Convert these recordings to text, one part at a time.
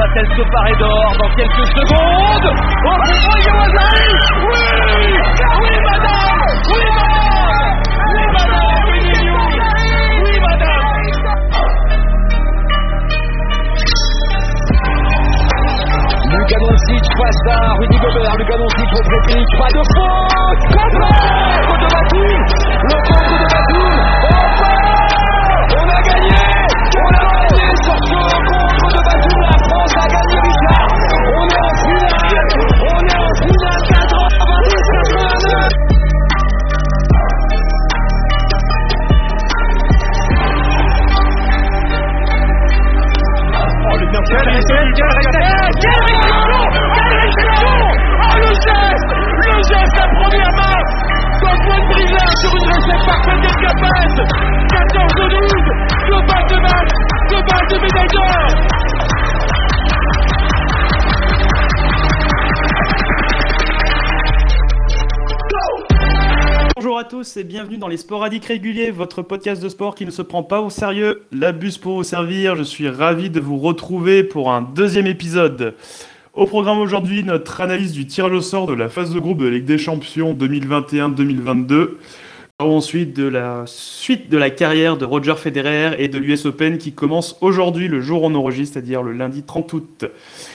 Va-t-elle se parer d'or dans quelques secondes Oh, Oui Oui, madame Oui, madame Oui, madame Oui, Oui, madame Lucas Doncic face à Rudy Gobert. Lucas Doncic contre Pas de faute Contre de Batum Le contre de Batum Oh On a gagné On a gagné sur ce contre de Batum. France a gagné Lucas. On est en finale On est en finale 90 89 Oh, le Oh, geste Le à sur une recette parfaite d'Escapade 14 de 12 Deux balles de match Deux balles de médaille d'or Bonjour à tous et bienvenue dans les Sporadiques réguliers, votre podcast de sport qui ne se prend pas au sérieux. La bus pour vous servir, je suis ravi de vous retrouver pour un deuxième épisode. Au programme aujourd'hui, notre analyse du tirage au sort de la phase de groupe de Ligue des Champions 2021-2022. Ensuite, de la suite de la carrière de Roger Federer et de l'US Open qui commence aujourd'hui, le jour où on enregistre, c'est-à-dire le lundi 30 août.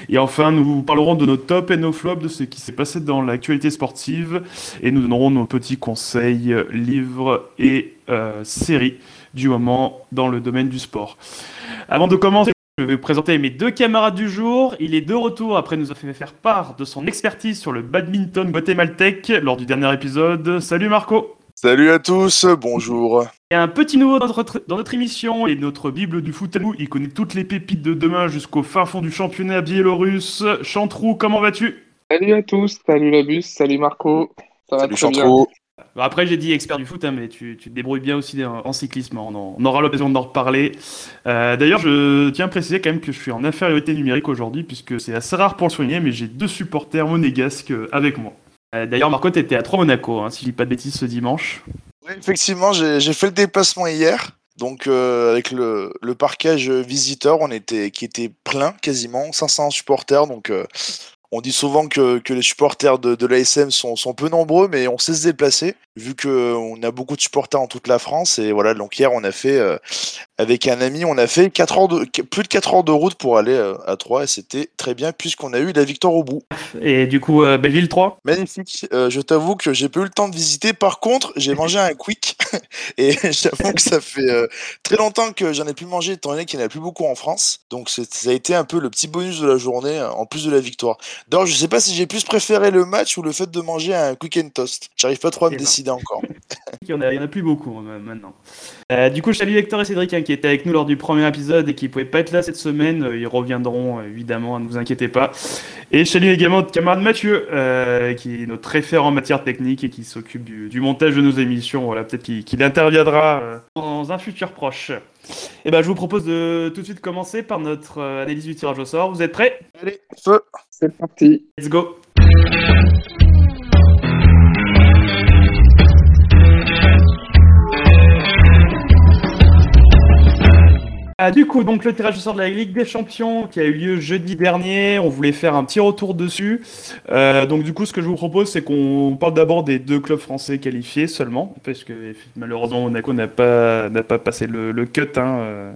Et enfin, nous parlerons de nos tops et nos flops, de ce qui s'est passé dans l'actualité sportive, et nous donnerons nos petits conseils, livres et euh, séries du moment dans le domaine du sport. Avant de commencer, je vais vous présenter mes deux camarades du jour. Il est de retour après nous avoir fait faire part de son expertise sur le badminton guatémaltèque lors du dernier épisode. Salut Marco Salut à tous, bonjour. et un petit nouveau dans notre, dans notre émission et notre Bible du foot à nous. Il connaît toutes les pépites de demain jusqu'au fin fond du championnat biélorusse. Chantrou, comment vas-tu? Salut à tous, salut Labus, salut Marco. Ça va Salut bien. Chantreau. Bon, Après, j'ai dit expert du foot, hein, mais tu, tu te débrouilles bien aussi en, en cyclisme. On, en- on aura l'occasion d'en reparler. Euh, D'ailleurs, je tiens à préciser quand même que je suis en infériorité numérique aujourd'hui, puisque c'est assez rare pour le souligner, mais j'ai deux supporters monégasques euh, avec moi. Euh, D'ailleurs, Marco, t'étais à 3 Monaco, hein, si je dis pas de bêtises, ce dimanche. Oui, effectivement, j'ai fait le déplacement hier. Donc, euh, avec le, le parquage visiteur, on était, qui était plein quasiment, 500 supporters. Donc, euh, on dit souvent que, que les supporters de, l'ASM sont, sont peu nombreux, mais on sait se déplacer, vu qu'on a beaucoup de supporters en toute la France. Et voilà, donc hier, on a fait, avec un ami, on a fait 4 heures de, plus de 4 heures de route pour aller euh, à Troyes. Et c'était très bien, puisqu'on a eu la victoire au bout. Et du coup, euh, Belleville 3 Magnifique. Euh, je t'avoue que j'ai pas eu le temps de visiter. Par contre, j'ai mangé un quick et j'avoue que ça fait euh, très longtemps que j'en ai plus mangé étant donné qu'il n'y en a plus beaucoup en France. Donc ça a été un peu le petit bonus de la journée en plus de la victoire. D'ailleurs, je sais pas si j'ai plus préféré le match ou le fait de manger un quick and toast. J'arrive pas trop à me Eh ben. décider encore. Il y en a, il y en a plus beaucoup maintenant. Du coup, je salue Hector et Cédric hein, qui étaient avec nous lors du premier épisode et qui pouvaient pas être là cette semaine. Euh, Ils reviendront euh, évidemment, ne vous inquiétez pas. Et je salue également notre camarade Mathieu, euh, qui est notre référent en matière technique et qui s'occupe du, du montage de nos émissions. Voilà, peut-être qu'il qu'il interviendra euh, dans un futur proche. Et ben, je vous propose de tout de suite commencer par notre euh, analyse du tirage au sort. Vous êtes prêts? Allez, feu C'est parti. Let's go Ah, du coup, donc le tirage au sort de la Ligue des Champions qui a eu lieu jeudi dernier, on voulait faire un petit retour dessus. Euh, donc du coup, ce que je vous propose, c'est qu'on parle d'abord des deux clubs français qualifiés seulement, parce que malheureusement Monaco n'a pas pas passé le, le cut. Hein.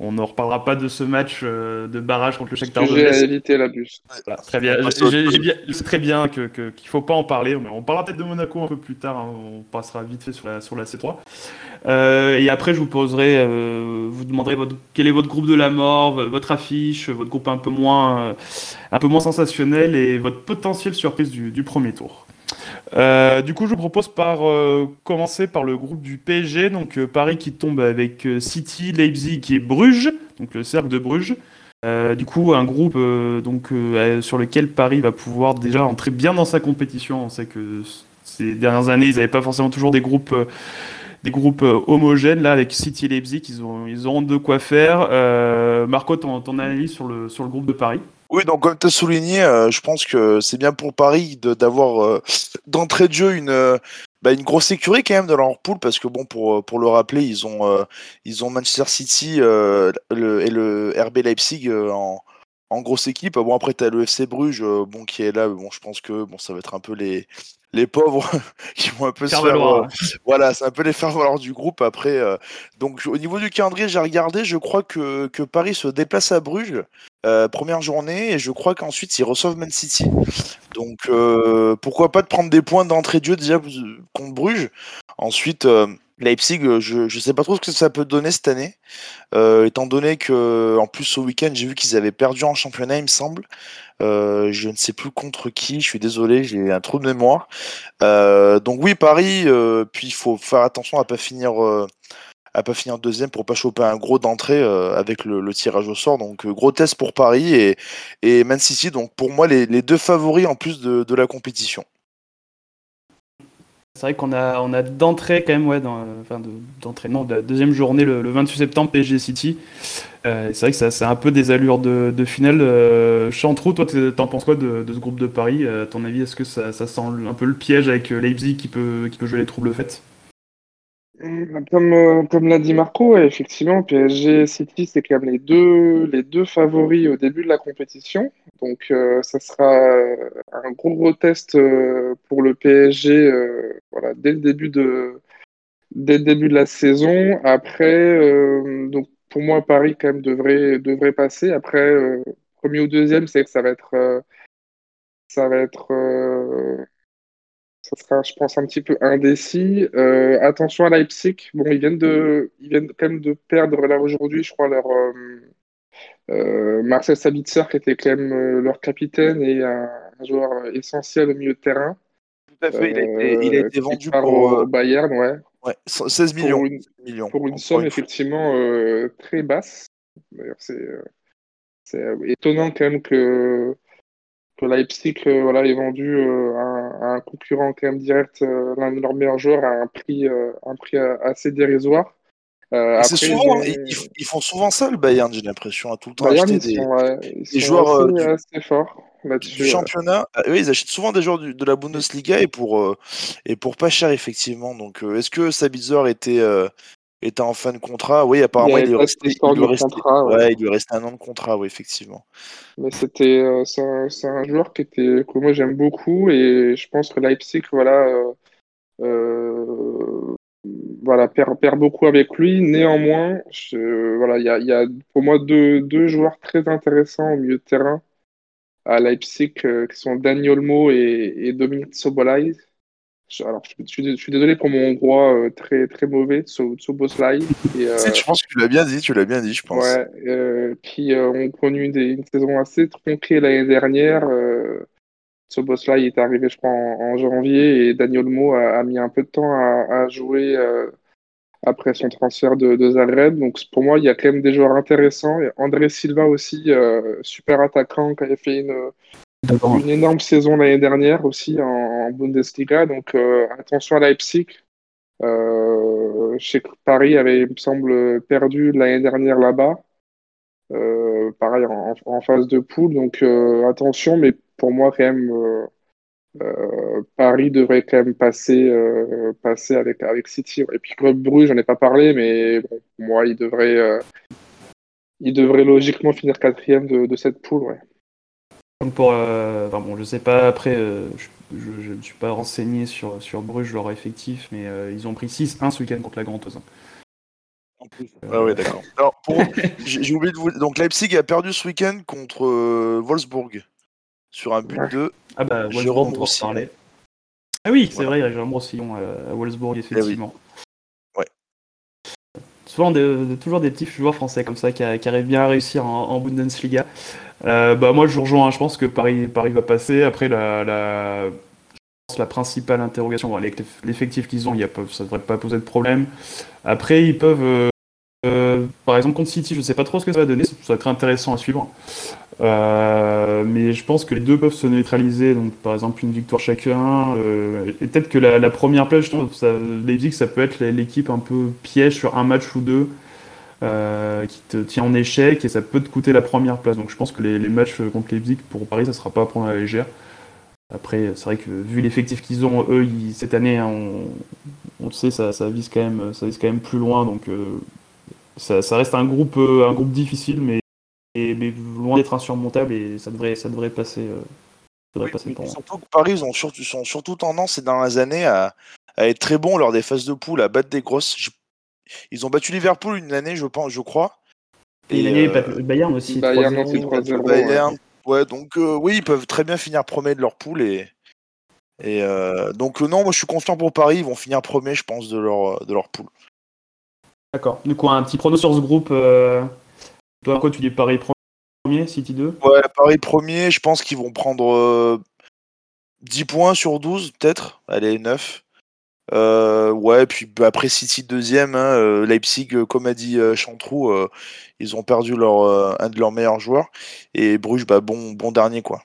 On ne reparlera pas de ce match euh, de barrage contre le Shakhtar Donetsk. éviter Labus. Voilà, très bien. J'ai- j'ai- j'ai C'est très bien que que- qu'il faut pas en parler. mais On parlera peut-être de Monaco un peu plus tard. hein. On passera vite fait sur la sur la C3. Euh, et après, je vous poserai, euh, vous demanderez votre, quel est votre groupe de la mort, votre affiche, votre groupe un peu moins, un peu moins sensationnel et votre potentielle surprise du, du premier tour. Euh, du coup, je vous propose par euh, commencer par le groupe du PSG, donc euh, Paris qui tombe avec euh, City, Leipzig et Bruges, donc le cercle de Bruges. Du coup, un groupe sur lequel Paris va pouvoir déjà entrer bien dans sa compétition. On sait que ces dernières années, ils n'avaient pas forcément toujours des groupes, homogènes. Là, avec City et Leipzig, ils, ont, auront de quoi faire. Marco, ton, analyse sur le groupe de Paris Oui, donc comme tu as souligné, euh, je pense que c'est bien pour Paris de- d'avoir euh, d'entrée de jeu une, euh, bah, une grosse écurie quand même dans leur poule parce que bon pour, euh, pour le rappeler, ils ont, euh, ils ont Manchester City le, et le RB Leipzig en, en grosse équipe. Bon, après, tu as le FC Bruges bon, qui est là. Bon, je pense que bon, ça va être un peu les, les pauvres qui vont un peu se faire. Euh, voilà, c'est un peu les faire valoir du groupe après. Euh. donc, au niveau du calendrier, j'ai regardé. Je crois que, que, Paris se déplace à Bruges, euh, première journée, et je crois qu'ensuite ils reçoivent Man City. Donc, pourquoi pas de prendre des points d'entrée de jeu déjà contre Bruges. Ensuite. Leipzig, je ne sais pas trop ce que ça peut donner cette année, étant donné que en plus au week-end j'ai vu qu'ils avaient perdu en championnat, il me semble. Euh, je ne sais plus contre qui, je suis désolé, j'ai un trou de mémoire. Euh, donc oui, Paris, euh, puis il faut faire attention à pas finir à pas finir deuxième pour pas choper un gros d'entrée avec le, tirage au sort. Donc gros test pour Paris et, et Man City. Donc pour moi les, deux favoris en plus de la compétition. C'est vrai qu'on a, on a d'entrée quand même, ouais, dans, de la deuxième journée le, 28 septembre, PSG City. Euh, c'est vrai que c'est un peu des allures de, finale. Euh, Chantrou, toi, t'en penses quoi de, ce groupe de Paris? À ton avis, est-ce que ça, ça, sent un peu le piège avec Leipzig qui peut, qui peut jouer les troubles faits comme, euh, comme l'a dit Marco, effectivement, PSG City, c'est quand même les deux, les deux favoris au début de la compétition. Donc, euh, ça sera euh, un gros gros test pour le PSG voilà, dès, le début de, dès le début de la saison. Après, donc, pour moi, Paris, quand même, devrait, devrait passer. Après, premier ou deuxième, c'est que ça va être. ça va être ça sera, je pense, un petit peu indécis. Euh, attention à Leipzig. Bon, ils viennent de, ils viennent quand même de perdre là aujourd'hui, je crois, leur euh, euh, Marcel Sabitzer, qui était quand même leur capitaine et un, joueur essentiel au milieu de terrain. Tout à fait. il, a été, vendu pour au Bayern, ouais. ouais. 16 millions. Pour une, millions, pour une somme effectivement très basse. D'ailleurs, c'est étonnant quand même que que Leipzig euh, voilà, est vendu euh, à, un concurrent quand même direct, euh, l'un de leurs meilleurs joueurs, à un prix, un prix assez dérisoire. Après, souvent, ils, font souvent ça, le Bayern, j'ai l'impression, à tout le temps Bayern, acheter des, joueurs du championnat. oui, ils achètent souvent des joueurs de la Bundesliga et pour, et pour pas cher, effectivement. Donc, est-ce que Sabitzer était, était en fin de contrat. Oui, apparemment, il, il, lui, restait, il, lui restait, contrat, ouais. il lui restait un an de contrat, oui, effectivement. Mais c'était, euh, c'est un, un, joueur qui était, que moi j'aime beaucoup et je pense que Leipzig, voilà, euh, euh, voilà perd, perd, beaucoup avec lui. Néanmoins, je, voilà, il y a, y a, pour moi deux, deux, joueurs très intéressants au milieu de terrain à Leipzig qui sont Daniel Olmo et, et Dominique Sobolay alors, je, suis désolé pour mon hongrois euh, très, très mauvais, Tsoboslai. Euh, je pense que tu l'as bien dit, tu l'as bien dit, je pense. Ouais, euh, qui ont connu une saison assez tronquée l'année dernière. Tsoboslai est arrivé, je crois, en, janvier et Daniel Mo a, mis un peu de temps à, jouer après son transfert de, de, Zagreb. Donc, pour moi, il y a quand même des joueurs intéressants. Et André Silva aussi, super attaquant, qui avait fait une une énorme saison l'année dernière aussi en, Bundesliga, donc euh, attention à Leipzig. Euh, je sais que Paris avait, il me semble, perdu l'année dernière là-bas. Euh, pareil en, phase de poule, donc attention, mais pour moi quand même Paris devrait quand même passer, passer avec, avec City. Et puis Club Bruges, j'en ai pas parlé, mais bon, pour moi il devrait, il devrait logiquement finir quatrième de, cette poule. Donc pour, euh, bon, je sais pas, après, euh, je ne suis pas renseigné sur, sur Bruges, leur effectif, mais euh, ils ont pris 6-1 ce week-end contre la Grande. Ah ouais, d'accord. J'ai oublié de vous. Donc Leipzig a perdu ce week-end contre Wolfsburg sur un but de ah bah, Wolfsburg, parler. Ah oui, c'est vrai, il y a Jérôme Roussillon à, Wolfsburg, eh effectivement. Ouais. Souvent, de, toujours des petits joueurs français comme ça qui, arrivent bien à réussir en, en Bundesliga. Euh, bah, moi, je rejoins. Je pense que Paris, Paris va passer. Après, la, la, la principale interrogation, avec l'effectif qu'ils ont, y a, ça ne devrait pas poser de problème. Après, ils peuvent. Euh, euh, par exemple, contre City, je ne sais pas trop ce que ça va donner. Ça va être intéressant à suivre. mais je pense que les deux peuvent se neutraliser. Donc, par exemple, une victoire chacun. et peut-être que la, première place, je trouve, ça, Leipzig, ça peut être l'équipe un peu piège sur un match ou deux. Euh, qui te tient en échec et ça peut te coûter la première place. Donc je pense que les, matchs contre Leipzig pour Paris, ça sera pas à prendre à la légère. Après, c'est vrai que vu l'effectif qu'ils ont, eux, cette année, hein, on, on, le sait, ça, ça, vise quand même, ça vise quand même plus loin. Donc euh, ça, ça, reste un groupe, euh, un groupe difficile, mais, mais loin d'être insurmontables et ça devrait, ça devrait passer. euh, ça devrait Oui, passer oui, pour moi. surtout que Paris, ils ont surtout, sont surtout tendance ces dernières années à, à être très bons lors des phases de poule, à battre des grosses. Je- Ils ont battu Liverpool une année, je pense, je crois. Et, Et, euh, battre le Bayern aussi. Bayern 3-0. aussi, 3-0. le Bayern. Ouais, donc euh, oui, ils peuvent très bien finir premier de leur poule et. Et euh, donc euh, non, moi je suis confiant pour Paris, ils vont finir premier, je pense, de leur de leur poule. D'accord. Du coup, un petit prono sur ce groupe. euh, Toi, quoi, tu dis Paris premier, City 2 Ouais, Paris premier, je pense qu'ils vont prendre euh, 10 points sur 12, peut-être. Allez, 9. Euh, ouais, puis bah, après City deuxième, hein, euh, Leipzig, euh, comme a dit euh, Chantrou, euh, ils ont perdu leur, euh, un de leurs meilleurs joueurs. Et Bruges, bah, bon, bon dernier, quoi.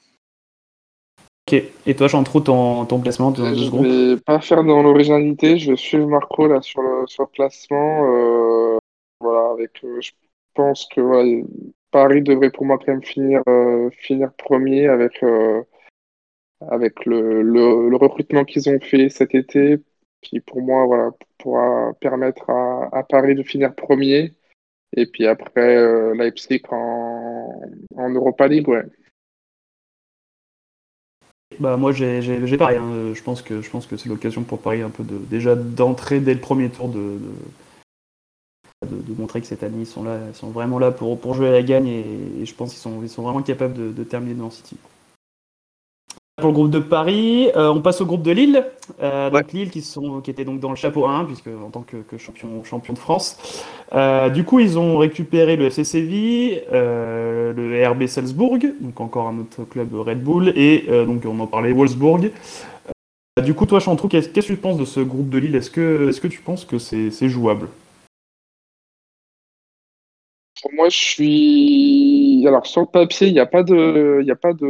Ok. Et toi, Chantreau, ton, ton de ce Je groupe vais pas faire dans l'originalité, je vais suivre Marco là sur le, sur le euh, voilà, avec, euh, je pense que voilà, Paris devrait pour moi quand même finir, euh, finir premier avec, euh, avec le, le, le recrutement qu'ils ont fait cet été, qui pour moi voilà, pourra permettre à, à Paris de finir premier. Et puis après, euh, Leipzig en, en Europa League, ouais. Bah moi j'ai pareil, hein. je pense que je pense que c'est l'occasion pour Paris un peu de déjà d'entrer dès le premier tour de, de, de- de montrer que cette année ils sont là, ils sont vraiment là pour, pour jouer à la gagne et, et je pense qu'ils sont, ils sont vraiment capables de, de terminer devant City. Pour le groupe de Paris, euh, on passe au groupe de Lille. Euh, donc Lille qui sont qui était donc dans le chapeau 1 puisque en tant que, que champion champion de France. Euh, du coup ils ont récupéré le FC Séville, le RB Salzbourg, donc encore un autre club Red Bull et donc on en parlait Wolfsburg. Du coup toi Chantrou, qu'est-ce que tu penses de ce groupe de Lille? Est-ce que est-ce que tu penses que c'est jouable? Pour moi, je suis. Alors, sur le papier, il n'y a pas de, y a pas de,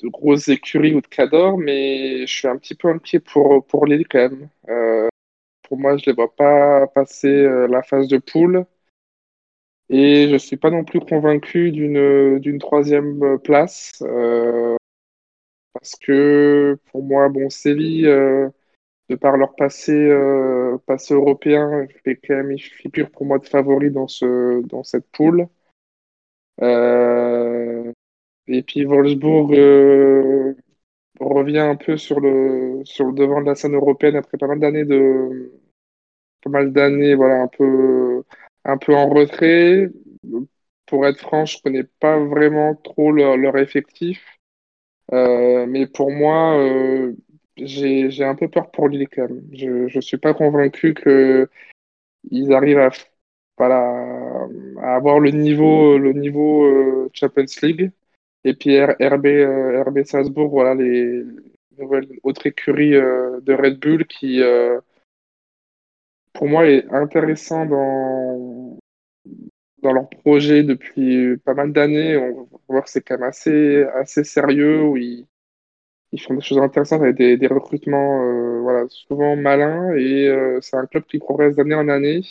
de grosses écuries ou de cadors, mais je suis un petit peu inquiet pour, pour Lille quand même. Euh, pour moi, je ne les vois pas passer euh, la phase de poule. Et je ne suis pas non plus convaincu d'une, troisième place. euh, parce que pour moi, bon, Séville, de par leur passé, passé européen, fait quand même, ils figurent pour moi de favoris dans ce, dans cette poule. Et puis Wolfsburg euh, revient un peu sur le, sur le devant de la scène européenne après pas mal d'années de, pas mal d'années, voilà, un peu, un peu en retrait. Pour être franc, je connais pas vraiment trop leur, leur effectif. Euh, mais pour moi, euh, j'ai, un peu peur pour Lille quand même. Je, je suis pas convaincu que ils arrivent à, voilà, à avoir le niveau, le niveau euh, Champions League. Et puis RB, euh, RB Salzbourg, voilà, les nouvelles autres écuries euh, de Red Bull qui, euh, pour moi, est intéressant dans, dans leur projet depuis pas mal d'années. On voit que c'est quand même assez, assez sérieux, où ils, font des choses intéressantes avec des, des recrutements euh, voilà, souvent malins. Et c'est un club qui progresse d'année en année.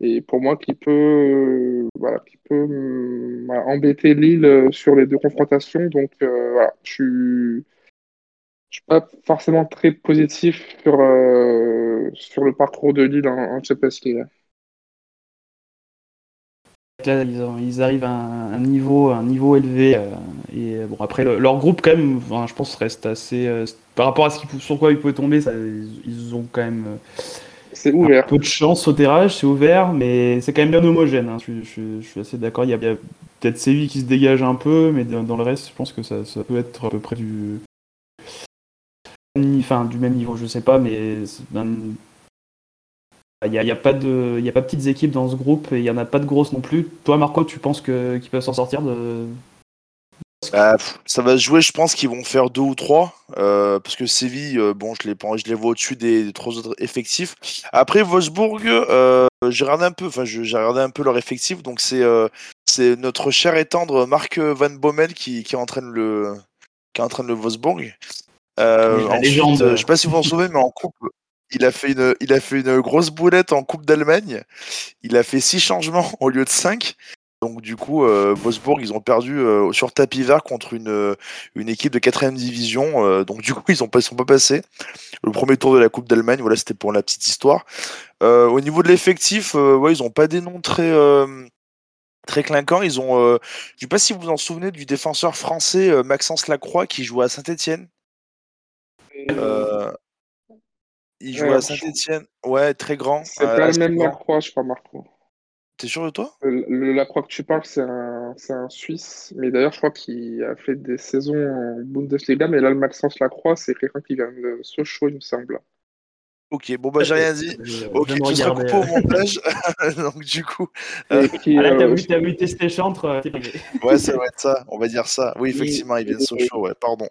Et pour moi, qui peut, euh, voilà, qui peut voilà, embêter Lille euh, sur les deux confrontations. Donc euh, voilà, je suis, suis pas forcément très positif sur, sur le parcours de Lille en, Champions League. Là, ils, arrivent à un, niveau, un niveau élevé. et bon, après, le- leur groupe, quand même, je pense, reste assez. par rapport à ce sur quoi ils pouvaient tomber, ils, ont quand même C'est ouvert. peu de chance au tirage, c'est ouvert, mais c'est quand même bien homogène. hein. Je, suis- je- je suis assez d'accord. Il y a, peut-être Séville qui se dégage un peu, mais dans, dans le reste, je pense que ça, ça peut être à peu près du. Enfin, du même niveau, je sais pas, mais il n'y a, pas de, il y a pas de petites équipes dans ce groupe et il n'y en a pas de grosses non plus. Toi, Marco, tu penses que qu'ils peuvent s'en sortir de. Bah, ça va se jouer, je pense qu'ils vont faire deux ou trois. euh, parce que Séville, euh, bon, je les, je les vois au-dessus des, des trois autres effectifs. Après, Wolfsburg, euh, j'ai regardé un peu, enfin, j'ai regardé un peu leur effectif. Donc, c'est c'est notre cher et tendre Marc Van Bommel qui, qui entraîne le, qui entraîne le Wolfsburg. Ensuite, je sais pas si vous vous en souvenez, mais en coupe, il a fait une, il a fait une grosse boulette en Coupe d'Allemagne. Il a fait six changements au lieu de cinq. Donc du coup, euh, Wolfsburg, ils ont perdu euh, sur tapis vert contre une, euh, une équipe de 4 division. euh, donc du coup, ils ne sont pas passés. Le premier tour de la Coupe d'Allemagne, voilà, c'était pour la petite histoire. Au niveau de l'effectif, ouais, ils n'ont pas des noms très, euh, très clinquant. Ils ont, je sais pas si vous vous en souvenez du défenseur français Maxence Lacroix qui joue à Saint-Etienne. Il joue Ouais, à Saint-Etienne. Ouais, très grand. C'est pas le même. Lacroix, je crois, Marco. T'es sûr de toi? Le, le Lacroix que tu parles, c'est un, c'est un Suisse. Mais d'ailleurs, je crois qu'il a fait des saisons en Bundesliga. Mais là, le Maxence Lacroix, c'est quelqu'un qui vient de Sochaux, il me semble. Ok, bon bah j'ai rien dit. Je- Ok, tu seras coupé au euh. montage. Donc du coup, Euh, qui, Ah là, t'as euh, vu, t'as vu tester chantre, euh, ouais, ça va être ça. On va dire ça. Oui, effectivement, il vient de Sochaux. Ouais, pardon.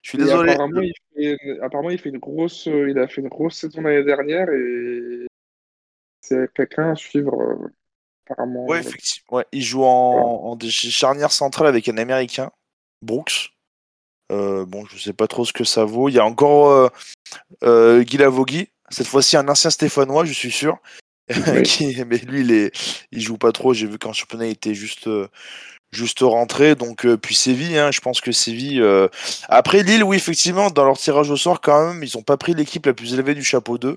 Je suis désolé. apparemment, il fait, apparemment, il fait une grosse, euh, il a fait une grosse saison l'année dernière et c'est quelqu'un à suivre. Euh, apparemment. Ouais, effectivement. Ouais, il joue en, en charnière centrale avec un Américain, Brooks. Euh, bon, je sais pas trop ce que ça vaut. Il y a encore euh, euh, Guy Lavogui, cette fois-ci un ancien Stéphanois, je suis sûr. Oui. Qui- mais lui, il, est, il joue pas trop. J'ai vu qu'en championnat, il était juste, euh, juste rentré. Donc, euh, puis Séville, hein, je pense que Séville. euh, Après Lille, oui, effectivement, dans leur tirage au sort, quand même, ils ont pas pris l'équipe la plus élevée du chapeau 2.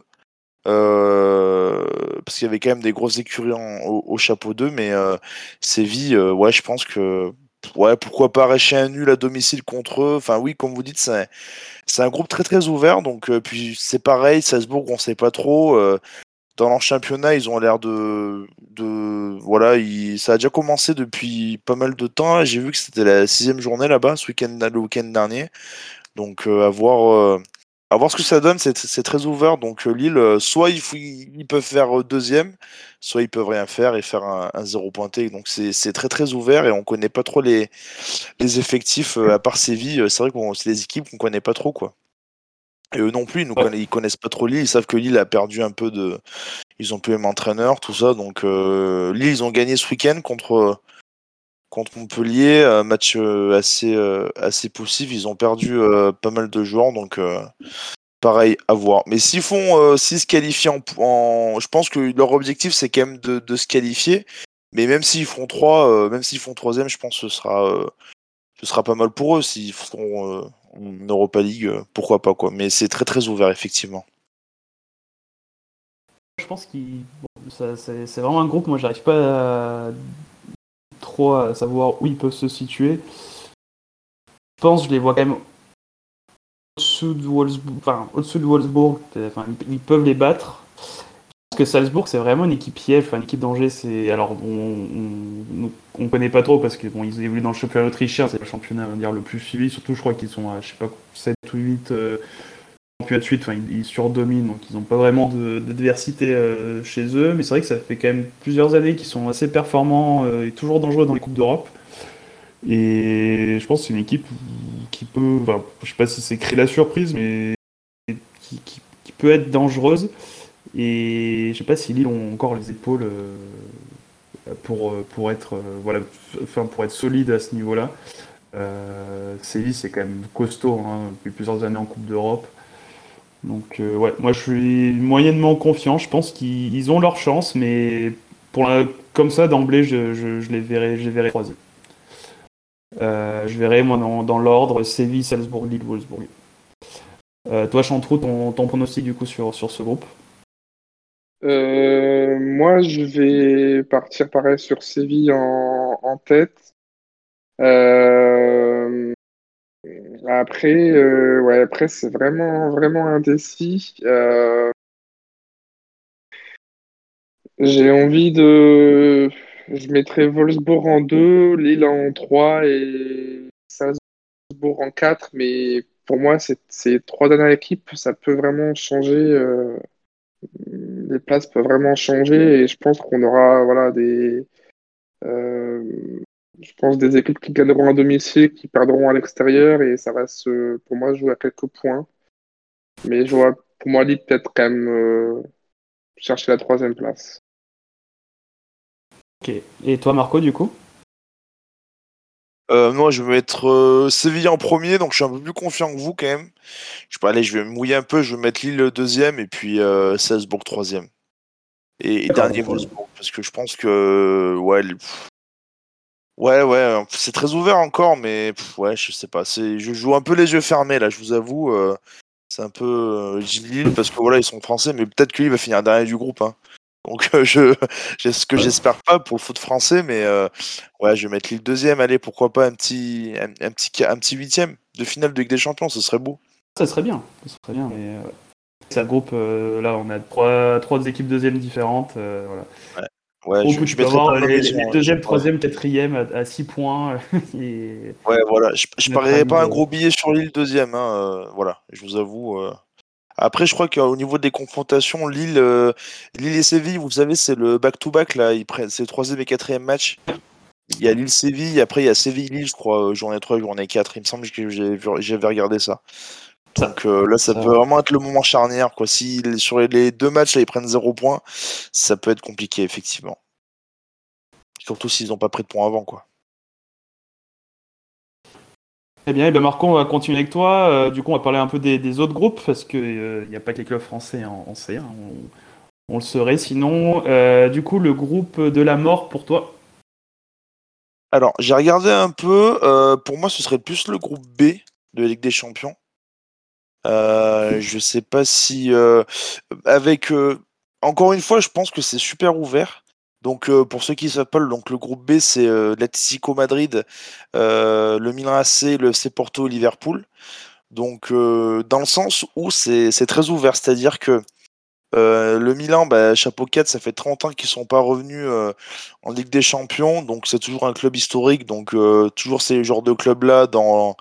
Euh, parce qu'il y avait quand même des grosses écuries au, au chapeau 2, mais euh, Séville, euh, ouais, je pense que ouais, pourquoi pas arracher un nul à domicile contre eux. Enfin, oui, comme vous dites, c'est un groupe très très ouvert. Donc, puis c'est pareil, Salzbourg, on sait pas trop. dans leur championnat, ils ont l'air de, voilà, ça a déjà commencé depuis pas mal de temps. J'ai vu que c'était la sixième journée là-bas, ce week-end, le week-end dernier. Donc, à voir. À voir ce que ça donne, c'est très ouvert. Donc euh, Lille, euh, soit il faut- ils peuvent faire euh, deuxième, soit ils peuvent rien faire et faire un, un zéro pointé. Donc c'est très très ouvert et on connaît pas trop les, les effectifs à part Séville. C'est vrai que c'est des équipes qu'on connaît pas trop quoi. Et eux non plus, ils, nous Ouais. connaissent, ils connaissent pas trop Lille. Ils savent que Lille a perdu un peu de, ils ont plus même entraîneur, tout ça. Donc euh, Lille, ils ont gagné ce week-end contre contre Montpellier, un match euh, assez euh, assez poussif. Ils ont perdu euh, pas mal de joueurs, donc euh, pareil à voir. Mais s'ils font, euh, s'ils se qualifient en, je pense que leur objectif c'est quand même de, se qualifier. Mais même s'ils font trois, euh, même s'ils font troisième, je pense que ce sera euh, ce sera pas mal pour eux s'ils euh, en Europa League, euh, pourquoi pas quoi. Mais c'est très très ouvert effectivement. Je pense c'est c'est vraiment un groupe, moi j'arrive pas à- trop à savoir où ils peuvent se situer. Je pense, je les vois quand même au-dessous de Wolfsburg. Enfin, Wolfsburg, ils- peuvent les battre. Je pense que Salzbourg, c'est vraiment une équipe piège, une équipe danger. C'est alors on, on connaît pas trop parce que bon, ils évoluent dans le championnat autrichien, c'est le championnat on va dire le plus suivi. Surtout, je crois qu'ils sont à je sais pas 7 ou 8 euh, suite. Enfin, ils, ils surdominent, donc ils n'ont pas vraiment d'adversité euh, chez eux. Mais c'est vrai que ça fait quand même plusieurs années qu'ils sont assez performants euh, et toujours dangereux dans les coupes d'Europe. Et je pense que c'est une équipe qui peut, je sais pas si c'est créer la surprise, mais qui, peut être dangereuse. Et je sais pas si Lille ont encore les épaules euh, pour, pour être voilà, pour être solide à ce niveau-là. Séville c'est quand même costaud hein, depuis plusieurs années en Coupe d'Europe. Donc euh, ouais, moi je suis moyennement confiant. Je pense qu'ils ils ont leur chance, mais pour comme ça d'emblée je, je- les verrai, je les verrai troisième. Euh, je verrai moi dans, dans l'ordre Séville, Salzbourg, Lille, Wolfsburg. Euh, toi Chantrou, ton, ton pronostic du coup sur, sur ce groupe? Moi, je vais partir pareil sur Séville en, en tête. Euh, après, euh, ouais, après c'est vraiment, vraiment indécis. Euh, j'ai envie de, je mettrais Wolfsburg en 2, Lille en 3 et Salzbourg en 4. Mais pour moi, ces trois dernières équipes, ça peut vraiment changer. euh, les places peuvent vraiment changer et je pense qu'on aura voilà des je pense des équipes qui gagneront à domicile, qui perdront à l'extérieur et ça va se pour moi jouer à quelques points. Mais je vois pour moi Lille peut-être quand même euh, chercher la troisième place. Ok. Et toi Marco du coup? Euh, moi, je vais mettre euh, Séville en premier, donc je suis un peu plus confiant que vous quand même. Je peux aller, je vais me mouiller un peu, je vais mettre Lille deuxième et puis euh, Salzbourg troisième. Et, dernier Wolfsburg, parce que je pense que ouais, pff, ouais, ouais, c'est très ouvert encore, mais pff, ouais, je sais pas. C'est, je joue un peu les yeux fermés là, je vous avoue. euh, c'est un peu, euh, Lille parce que voilà, ils sont français, mais peut-être que Lille va finir dernier du groupe. Hein. Donc euh, je, ce que j'espère pas pour le foot français, mais euh, ouais, je vais mettre Lille deuxième. Allez, pourquoi pas un petit, un, un petit, un petit huitième de finale de Ligue des Champions, ce serait beau. Ça serait bien, ça serait bien. Mais euh, c'est un groupe, euh, là, on a trois, trois équipes deuxièmes différentes. euh, voilà. Ouais, Groupe je, où je tu peux avoir les, deuxième, troisième, quatrième à, à six points. et... Ouais, voilà. Je, je parierais pas un euh, gros billet sur Lille deuxième. Hein, euh, voilà, je vous avoue. euh. Après, je crois qu'au niveau des confrontations, Lille, euh, Lille et Séville, vous savez, c'est le back-to-back là. Ils prennent, c'est le troisième et quatrième match. Il y a Lille-Séville, après il y a Séville-Lille, je crois, euh, journée 3, journée 4. Il me semble que j'avais regardé ça. Donc euh, là, ça ça- peut vraiment être le moment charnière. Quoi. Si sur les deux matchs, là, ils prennent 0 points, ça peut être compliqué, effectivement. Surtout s'ils n'ont pas pris de points avant. quoi. Eh bien, eh ben Marco, on va continuer avec toi. Euh, du coup, on va parler un peu des, des autres groupes parce qu'il n'y a pas que les clubs français en, en C1. On, on le saurait sinon. Euh, du coup, le groupe de la mort pour toi? Alors, j'ai regardé un peu. euh, pour moi, ce serait plus le groupe B de la Ligue des Champions. Euh, je sais pas si. euh, avec. euh, encore une fois, je pense que c'est super ouvert. Donc, pour ceux qui ne savent donc, le groupe B, c'est l'Atlético Madrid, le Milan AC, le FC Porto Liverpool. Donc, dans le sens où c'est très ouvert, c'est-à-dire que euh, le Milan, bah, chapeau 4, ça fait 30 ans qu'ils sont pas revenus euh, en Ligue des Champions, donc c'est toujours un club historique, donc euh, toujours ces genres de clubs-là dans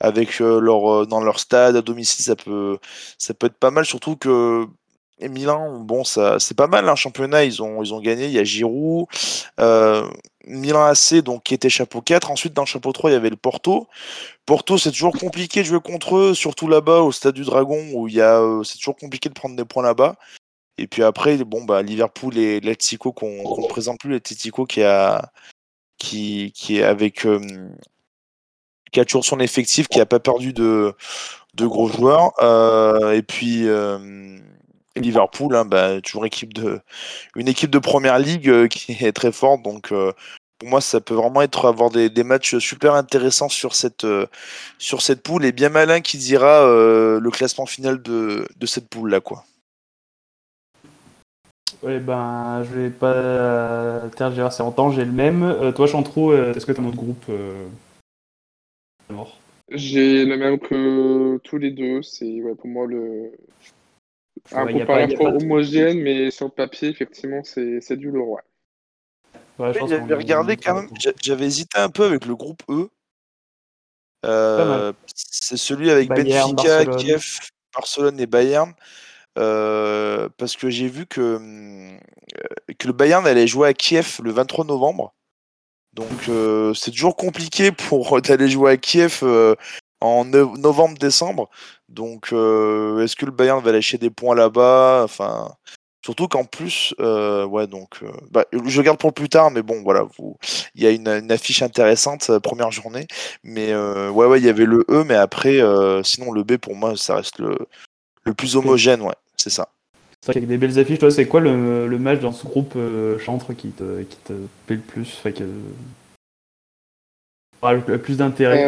avec leur dans leur stade à domicile, ça peut ça peut être pas mal, surtout que Milan, bon, ça c'est pas mal un championnat, ils ont ils ont gagné, il y a Giroud, Milan AC donc qui était chapeau 4, ensuite dans le chapeau 3, il y avait le Porto. Porto, c'est toujours compliqué de jouer contre eux, surtout là-bas au stade du Dragon où il y a euh, c'est toujours compliqué de prendre des points là-bas. Et puis après, bon, bah, Liverpool et l'Atletico qu'on ne présente plus, l'Atletico qui, a, qui, qui est avec. euh, qui a toujours son effectif, qui n'a pas perdu de, de gros joueurs. Euh, et puis euh, Liverpool, hein, bah, toujours équipe de, une équipe de première ligue euh, qui est très forte. Donc euh, pour moi, ça peut vraiment être avoir des, des matchs super intéressants sur cette, euh, sur cette poule. Et bien malin qui dira euh, le classement final de, de cette poule-là. quoi. Ouais, ben, je vais pas tergiverser en temps, j'ai le même. Euh, toi, Chantrou, euh, est-ce que tu as un autre groupe euh, J'ai le même que tous les deux. C'est ouais, pour moi le un de- homogène, mais sur le papier, effectivement, c'est c'est du lourd. ouais. Ouais, J'avais regardé quand même, j'a- j'avais hésité un peu avec le groupe E. Euh, c'est celui avec Bayern, Benfica, Barcelone. Kiev, Barcelone et Bayern. Euh, parce que j'ai vu que, euh, que le Bayern allait jouer à Kiev le 23 novembre. Donc euh, c'est toujours compliqué pour d'aller jouer à Kiev euh, en no- novembre-décembre. Donc euh, est-ce que le Bayern va lâcher des points là-bas? Enfin, surtout qu'en plus, euh, ouais, donc euh, bah, je garde pour plus tard, mais bon, voilà, vous, il y a une, une affiche intéressante euh, première journée. Mais euh, ouais, ouais, il y avait le E, mais après, euh, sinon le B pour moi, ça reste le, le plus homogène, ouais, c'est ça. C'est vrai qu'il y a des belles affiches. Toi, c'est quoi le, le match dans ce groupe euh, Chantre qui te, qui te plaît le plus? Enfin, que... Ah, le plus d'intérêt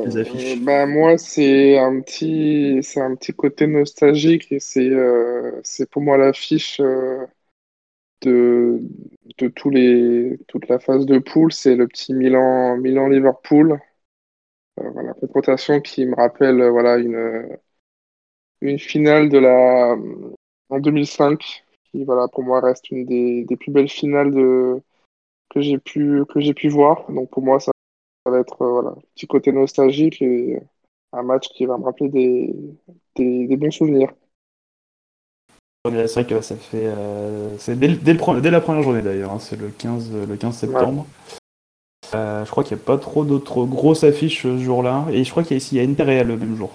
Euh, les affiches bah, moi, c'est un petit, c'est un petit côté nostalgique et c'est, euh, c'est pour moi l'affiche euh, de, de tous les, toute la phase de poule. C'est le petit Milan, Milan-Liverpool. Voilà, confrontation qui me rappelle, voilà, une, une finale de la, en 2005, qui, voilà, pour moi reste une des, des plus belles finales de, que j'ai pu, que j'ai pu voir. Donc, pour moi, ça ça va être euh, voilà, un petit côté nostalgique et un match qui va me rappeler des, des, des bons souvenirs. C'est vrai que ça fait. euh, c'est dès, le- dès, dès la première journée d'ailleurs, hein, c'est le 15, le 15 septembre. Euh, je crois qu'il n'y a pas trop d'autres grosses affiches ce jour-là. Et je crois qu'il y a ici il y a Inter Real le même jour.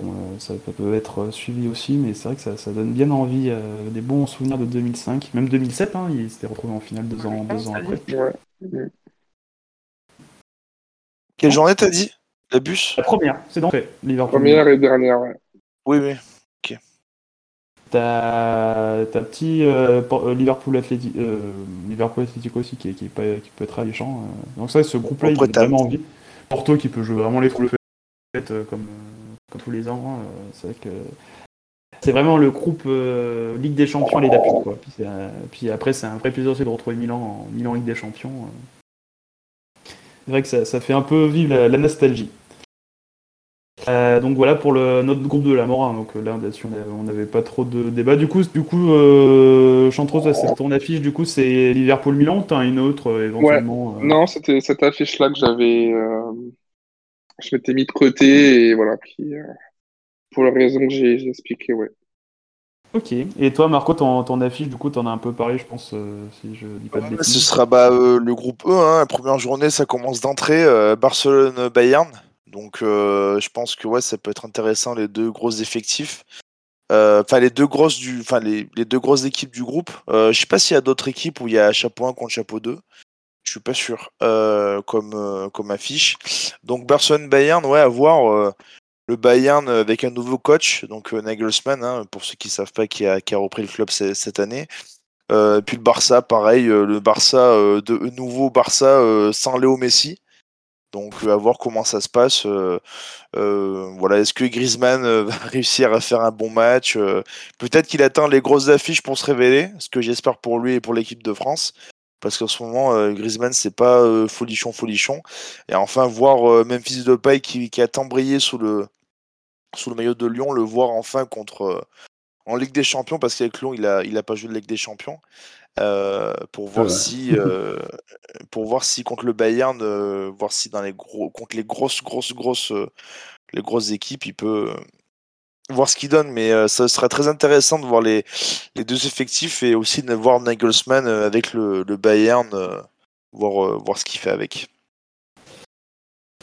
Bon, euh, ça peut être suivi aussi, mais c'est vrai que ça, ça donne bien envie. euh, des bons souvenirs de 2005, même 2007, hein, ils s'étaient retrouvés en finale deux ans, deux ans après. Ouais. Quelle journée t'as dit? La bus? La première, c'est d'entrée. Liverpool. Première et dernière, ouais. Oui, oui. T'as t'as petit euh, euh, Liverpool Athletic, euh, Liverpool Athletic aussi qui, est- qui, est pas, qui peut être alléchant. Donc ça, ce groupe-là, il t'as- vraiment envie. Porto qui peut jouer vraiment les euh, comme, comme tous les ans. hein, c'est vrai que c'est vraiment le groupe euh, Ligue des Champions les d'appui quoi. Puis, euh, puis, après c'est un vrai plaisir aussi de retrouver Milan en Milan Ligue des Champions. euh. C'est vrai que ça, ça fait un peu vivre la, la nostalgie. Euh, donc voilà pour le, notre groupe de la mort. hein. Donc là là-dessus on avait- on n'avait pas trop de débat. Du coup, du coup, euh, c'est ton affiche. Du coup, c'est Liverpool Milan. T'as une autre euh, éventuellement. euh, Non, c'était cette affiche-là que j'avais. euh, Je m'étais mis de côté et voilà. Puis, euh, pour les raisons que j'ai expliquées, ouais. Ok. Et toi, Marco, ton, ton affiche, du coup, t'en as un peu parlé, je pense, euh, si je dis pas de bêtises. ce sera bah, euh, le groupe E. Hein. La première journée, ça commence d'entrée. euh, Barcelone-Bayern. Donc, je pense que ouais, ça peut être intéressant, les deux gros effectifs. Enfin, les deux grosses du, enfin les, les deux grosses équipes du groupe. Je sais pas s'il y a d'autres équipes où il y a chapeau 1 contre chapeau 2. Je suis pas sûr comme comme affiche. Donc Barcelone-Bayern, ouais, à voir. Bayern avec un nouveau coach, donc euh, Nagelsmann, hein, pour ceux qui savent pas, qui a, repris le club ce- cette année. Euh, puis le Barça, pareil, euh, le Barça, de nouveau Barça sans Léo Messi. Donc à voir comment ça se passe. voilà, est-ce que Griezmann va réussir à faire un bon match Peut-être qu'il atteint les grosses affiches pour se révéler, ce que j'espère pour lui et pour l'équipe de France. Parce qu'en ce moment, Griezmann, c'est pas folichon, folichon. Et enfin, voir Memphis Depay qui, qui a tant brillé sous le, sous le maillot de Lyon, le voir enfin contre euh, en Ligue des Champions, parce qu'avec Lyon, il a, il a pas joué de Ligue des Champions. euh, pour voir Ouais. si euh, pour voir si contre le Bayern euh, voir si dans les gros contre les grosses grosses grosses les grosses équipes il peut voir ce qu'il donne mais ça serait très intéressant de voir les, les deux effectifs et aussi de voir Nagelsmann avec le, le Bayern voir voir ce qu'il fait avec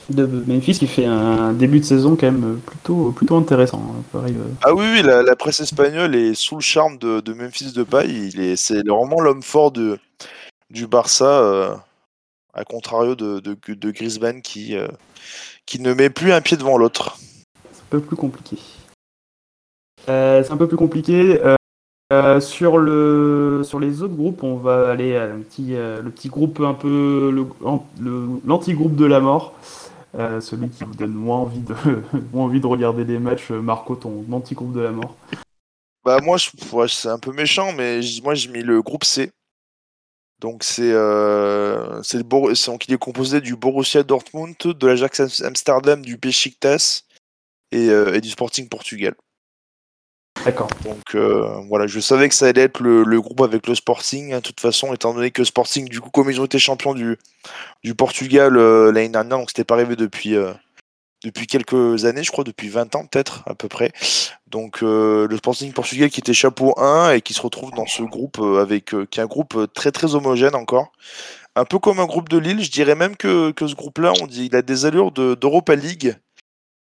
de Memphis qui fait un début de saison quand même plutôt, plutôt intéressant. hein. Pareil, euh, Ah oui, oui, la, la presse espagnole est sous le charme de, de Memphis Depay. Il est, c'est vraiment l'homme fort de, du Barça, euh, à contrario de, de, de Griezmann qui, euh, qui ne met plus un pied devant l'autre. c'est un peu plus compliqué. Euh, c'est un peu plus compliqué. Euh, sur, le, sur les autres groupes, on va aller à un petit, euh, le petit groupe un peu le- l'anti-groupe de la mort. Euh, celui qui vous donne moins envie de, moins envie de regarder des matchs. Euh, Marco, ton anti-groupe de la mort. Bah moi, c'est un peu méchant, mais moi j'ai mis le groupe C. Donc c'est euh, donc il est composé du Borussia Dortmund, de l'Ajax Am- Amsterdam, du Besiktas et, euh, et du Sporting Portugal. D'accord. Donc euh, voilà, je savais que ça allait être le, le groupe avec le Sporting, hein, de toute façon, étant donné que Sporting, du coup, comme ils ont été champions du, du Portugal euh, l'année dernière, donc c'était pas arrivé depuis, euh, depuis quelques années, je crois, depuis 20 ans peut-être, à peu près. Donc euh, le Sporting Portugal qui était chapeau 1 et qui se retrouve dans ce groupe euh, avec euh, qui est un groupe très très homogène encore. Un peu comme un groupe de Lille, je dirais même que, que ce groupe-là, on dit, il a des allures de- d'Europa League.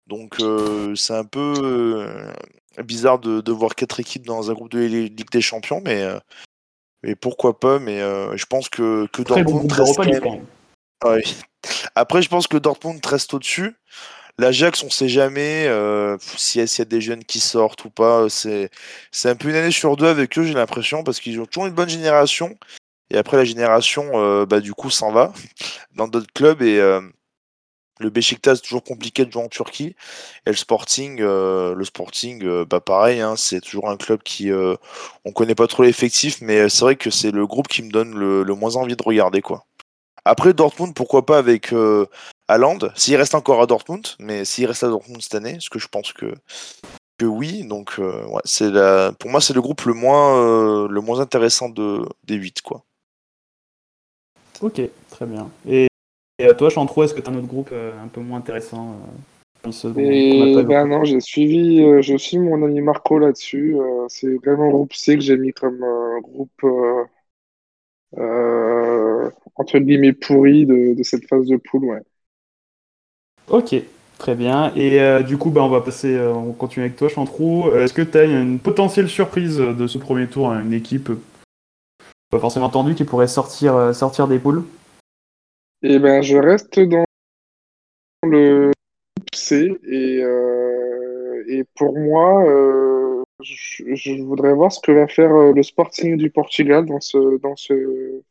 Donc euh, c'est un peu euh, bizarre de, de voir quatre équipes dans un groupe de Ligue des Champions, mais, euh, mais pourquoi pas. Mais euh, je pense que, que Très bon Dortmund reste quand même-. Ouais. Après, je pense que Dortmund reste au-dessus. L'Ajax, on sait jamais euh, s'il y, a- s'il y a des jeunes qui sortent ou pas. C'est c'est un peu une année sur deux avec eux, j'ai l'impression, parce qu'ils ont toujours une bonne génération. Et après, la génération, euh, bah, du coup, s'en va dans d'autres clubs. Et euh, le Beşiktaş, toujours compliqué de jouer en Turquie. Et le Sporting, euh, le Sporting euh, bah, pareil, hein, c'est toujours un club qui. euh, on connaît pas trop l'effectif, mais c'est vrai que c'est le groupe qui me donne le, moins envie de regarder. quoi. Après, Dortmund, pourquoi pas avec euh, Haaland, s'il reste encore à Dortmund, mais s'il reste à Dortmund cette année, ce que je pense que, que oui. Donc, euh, c'est pour moi, c'est le groupe le moins, euh, le moins intéressant de, des 8. Quoi. Ok, très bien. Et, et à toi, Chantro, est-ce que tu as un autre groupe euh, un peu moins intéressant euh, Et ben non, j'ai suivi, euh, je suis mon ami Marco là-dessus. euh, c'est vraiment le groupe C que j'ai mis comme euh, groupe euh, euh, entre guillemets pourri de, de cette phase de poule. Ouais. Ok, très bien. Et euh, du coup, bah, on va passer, euh, on continue avec toi, Chantrou. Euh, Est-ce que tu as une potentielle surprise euh, de ce premier tour, hein, une équipe euh, pas forcément tendue qui pourrait sortir, euh, sortir des poules? Et ben je reste dans le C et, euh, et pour moi, euh, je, voudrais voir ce que va faire euh, le Sporting du Portugal dans ce dans ce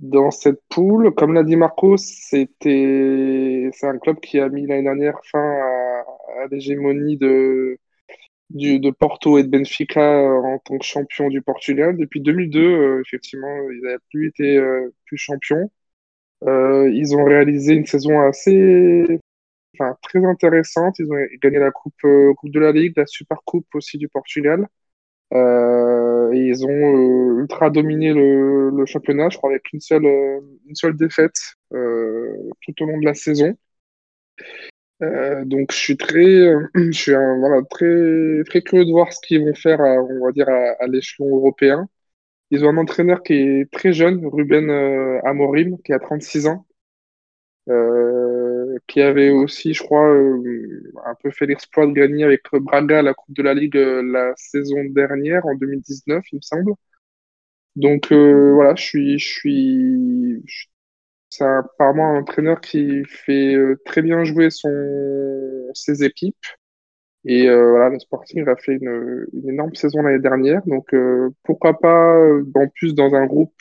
dans cette poule. Comme l'a dit Marco, c'était c'est un club qui a mis l'année dernière fin à, à l'hégémonie de du, de Porto et de Benfica en tant que champion du Portugal. Depuis 2002, effectivement, ils n'avaient plus été plus champions. Ils ont réalisé une saison assez enfin, très intéressante. Ils ont gagné la coupe, coupe de la Ligue, la Super Coupe aussi du Portugal. Euh, ils ont euh, ultra dominé le, championnat, je crois, avec une seule, euh, une seule défaite tout au long de la saison. donc je suis très, je suis voilà, très, très curieux de voir ce qu'ils vont faire, on va dire, à, l'échelon européen. Ils ont un entraîneur qui est très jeune, Ruben Amorim, qui a 36 ans. Euh, qui avait aussi, je crois, euh, un peu fait l'exploit de gagner avec Braga la Coupe de la Ligue euh, la saison dernière, en 2019, il me semble. Donc voilà, je suis, je suis, c'est apparemment un entraîneur qui fait très bien jouer son, ses équipes. Et voilà, le Sporting a fait une, énorme saison l'année dernière. Donc pourquoi pas, en plus dans un groupe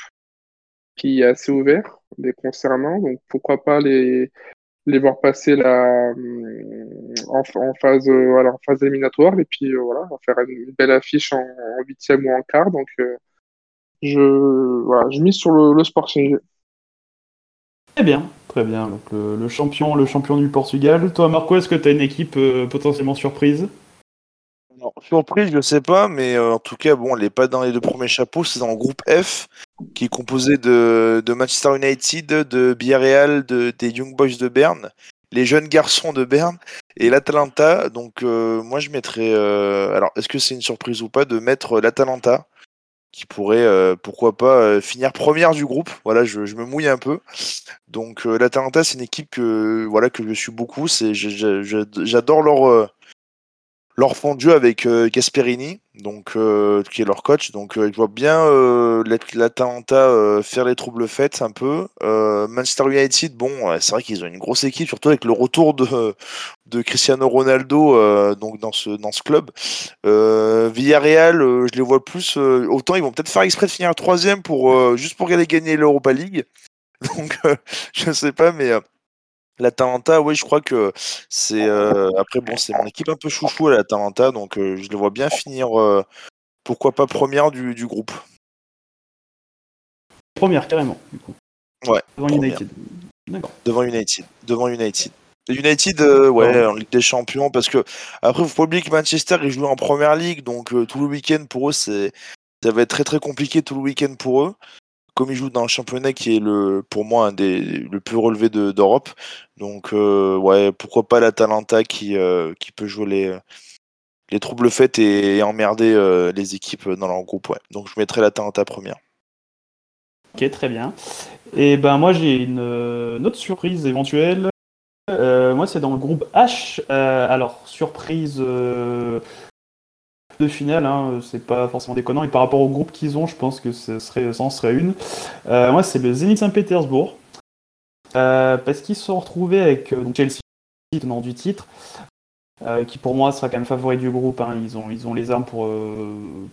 qui est assez ouvert les concernant. Donc pourquoi pas les, les voir passer la, en, phase, euh, voilà, en phase éliminatoire et puis euh, voilà, faire une belle affiche en huitième ou en quart. Donc euh, je, voilà, je mise sur le, le Sporting. Très bien, très bien. Donc le, champion, le champion du Portugal. Toi, Marco, est-ce que tu as une équipe potentiellement surprise? Surprise, je sais pas, mais en tout cas, bon, elle n'est pas dans les deux premiers chapeaux, c'est dans le groupe F qui est composé de, Manchester United, de Villarreal, de, des Young Boys de Berne, les jeunes garçons de Berne et l'Atalanta. Donc euh, moi je mettrais, euh, alors est-ce que c'est une surprise ou pas de mettre l'Atalanta? Qui pourrait, euh, pourquoi pas, finir première du groupe. Voilà, je, me mouille un peu. Donc l'Atalanta c'est une équipe que, voilà, que je suis beaucoup. C'est, j'adore leur leur fond de jeu avec euh, Gasperini, donc euh, qui est leur coach. Donc euh, je vois bien l'Atalanta faire les troubles faits un peu. Manchester United, bon, c'est vrai qu'ils ont une grosse équipe, surtout avec le retour de, Cristiano Ronaldo donc dans ce dans ce club. Villarreal, je les vois plus. autant ils vont peut-être faire exprès de finir troisième pour juste pour aller gagner l'Europa League. Donc je sais pas, mais L'Atalanta, oui, je crois que c'est. Euh, après, bon, c'est mon équipe un peu chouchou à l'Atalanta, donc euh, je le vois bien finir, euh, pourquoi pas première du, groupe. Première, carrément, du coup. Ouais. Devant United. D'accord. Devant United. Devant United. United, ouais, en Ligue des Champions, parce que après, vous pas oublier que Manchester, ils jouent en première ligue, donc tout le week-end pour eux, c'est. Ça va être très très compliqué tout le week-end pour eux comme ils jouent dans le championnat qui est le, pour moi un des le plus relevé d'Europe. Donc euh, ouais, pourquoi pas l'Atalanta qui, euh, qui peut jouer les, les troubles faits et, emmerder euh, les équipes dans leur groupe. Ouais. Donc je mettrai l'Atalanta première. Ok, très bien. Et ben moi j'ai une, autre surprise éventuelle. moi c'est dans le groupe H. alors surprise de finale, hein, c'est pas forcément déconnant. Et par rapport au groupe qu'ils ont, je pense que ce serait, ça en serait une. Euh, moi, c'est le Zenit Saint-Pétersbourg. Euh, parce qu'ils se sont retrouvés avec euh, Chelsea, tenant du titre, qui pour moi sera quand même favori du groupe. Hein. Ils, ont, ils ont les armes pour,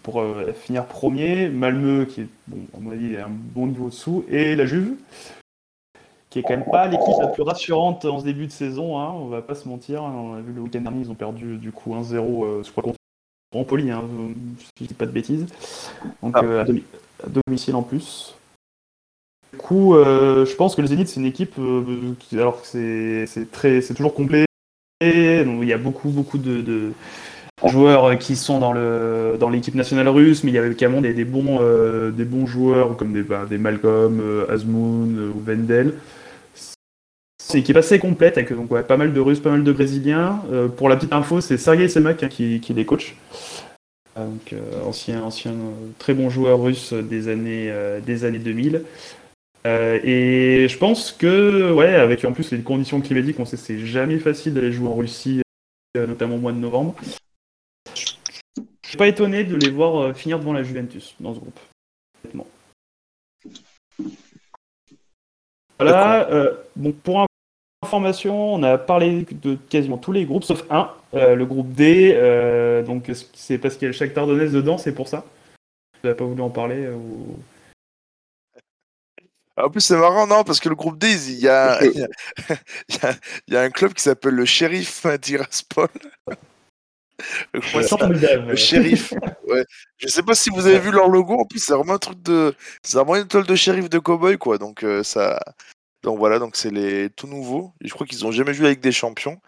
pour finir premier. Malmeux, qui est, bon, à mon avis, un bon niveau dessous. Et la Juve, qui est quand même pas l'équipe la plus rassurante en ce début de saison, hein, on va pas se mentir. On a vu le week-end dernier, ils ont perdu du coup 1-0, je crois, contre Empoli, hein, je dis pas de bêtises. Donc ah. euh, à, domicile en plus. Du coup, euh, je pense que le Zénith, c'est une équipe, euh, qui, alors que c'est très, c'est toujours complet. Donc, il y a beaucoup, beaucoup de, joueurs qui sont dans le dans l'équipe nationale russe, mais il y avait également des, des bons, des bons joueurs comme des, bah, des Malcolm, Asmoun ou Wendel. C'est une équipe assez complète avec donc, pas mal de Russes, pas mal de Brésiliens. Euh, pour la petite info, c'est Sergei Semak hein, qui, qui, les coach. Euh, donc, euh, ancien, ancien très bon joueur russe des années, des années 2000. et je pense que, ouais, avec en plus les conditions climatiques, on sait que c'est jamais facile d'aller jouer en Russie, notamment au mois de novembre. Je suis pas étonné de les voir finir devant la Juventus dans ce groupe. Voilà, bon, pour un information, on a parlé de quasiment tous les groupes, sauf un, euh, le groupe D. Euh, donc c'est parce qu'il y a le Shakhtar Donetsk dedans, c'est pour ça. Vous n'avez pas voulu en parler euh, En plus, c'est marrant, non, parce que le groupe D, il y a, il y a, un club qui s'appelle le. Ouais, ça, le shérif. Ouais. Je sais pas si vous avez vu leur logo. En plus, c'est vraiment un truc de. C'est vraiment une étoile de shérif de cowboy, quoi. Donc, euh, ça. Donc voilà, donc c'est les tout nouveaux. Je crois qu'ils ont jamais joué avec des champions.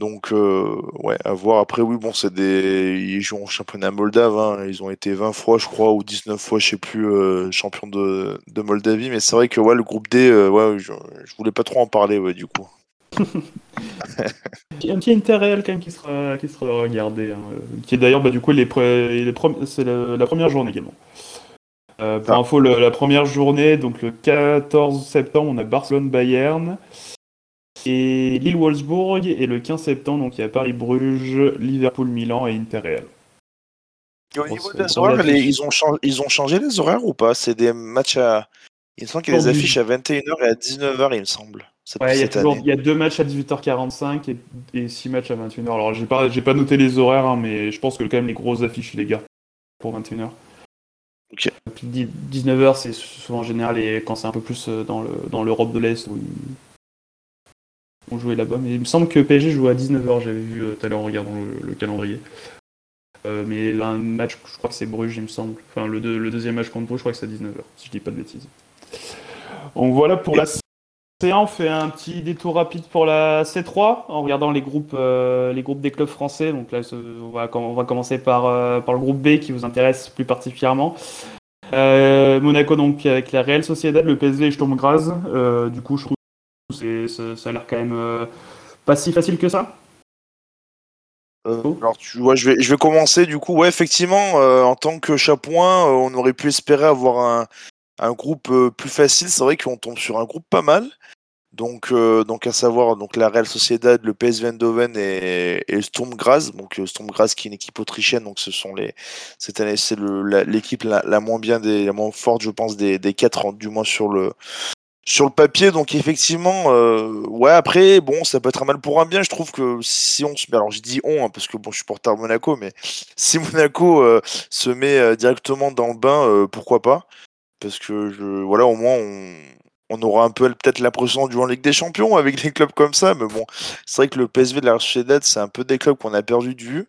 Donc, euh, ouais, à voir. Après, oui, bon, c'est des. Ils jouent en championnat moldave. Hein. Ils ont été 20 fois, je crois, ou 19 fois, je sais plus, euh, champion de... de, Moldavie. Mais c'est vrai que ouais, le groupe D, euh, ouais, je... je... voulais pas trop en parler, ouais, du coup. un petit intérêt quand même qui sera, qui sera regardé. Hein. Qui est d'ailleurs, bah, du coup, les les c'est la... première journée également. Pour ah. info, la première journée, donc le 14 septembre, on a Barcelone-Bayern et Lille-Wolfsburg. Et le 15 septembre, donc il y a Paris-Bruges, Liverpool-Milan et Inter-Real. au niveau des horaires, ils, ont changé, ils ont changé les horaires ou pas? C'est des matchs à. Il me semble qu'il y a des affiches à 21h et à 19h, il me semble. Ouais, il, y a toujours, il y a deux matchs à 18h45 et, six matchs à 21h. Alors, j'ai pas, pas noté les horaires, hein, mais je pense que quand même les grosses affiches, les gars, pour 21h. Ok. 19h, c'est souvent en général et quand c'est un peu plus euh, dans l'Europe de l'Est où on jouait là-bas. Mais il me semble que PSG joue à 19h, j'avais vu euh, tout à l'heure en regardant le, calendrier. Euh, mais un match, je crois que c'est Bruges, il me semble. Enfin, le, le, deuxième match contre Bruges, je crois que c'est à 19h, si je dis pas de bêtises. Donc voilà pour la C1, on fait un petit détour rapide pour la C3 en regardant les groupes, euh, les groupes des clubs français. Donc là, on va, on va commencer par, par le groupe B qui vous intéresse plus particulièrement. Monaco donc avec la Real Sociedad, le PSV et Sturm Graz. du coup, je trouve ça, a l'air quand même euh, pas si facile que ça. Euh, alors tu vois, je vais, je vais commencer du coup. Ouais, effectivement, euh, en tant que Chapouin, on aurait pu espérer avoir un, un groupe plus facile. C'est vrai qu'on tombe sur un groupe pas mal. Donc, donc à savoir donc la Real Sociedad, le PSV Eindhoven et, et Sturm Graz. Donc Sturm Graz qui est une équipe autrichienne. Donc ce sont les cette année c'est l'équipe la, moins bien la moins forte je pense des, des quatre du moins sur le sur le papier, donc effectivement, euh, ouais, après, bon, ça peut être un mal pour un bien. Je trouve que si on se met, alors je dis on, hein, parce que bon, je suis porteur Monaco, mais si Monaco euh, se met euh, directement dans le bain, pourquoi pas Parce que je, voilà, au moins, on, on aura un peu peut-être l'impression du en Ligue des Champions avec des clubs comme ça, mais bon, c'est vrai que le PSV de la Sociedad, c'est un peu des clubs qu'on a perdu de vue.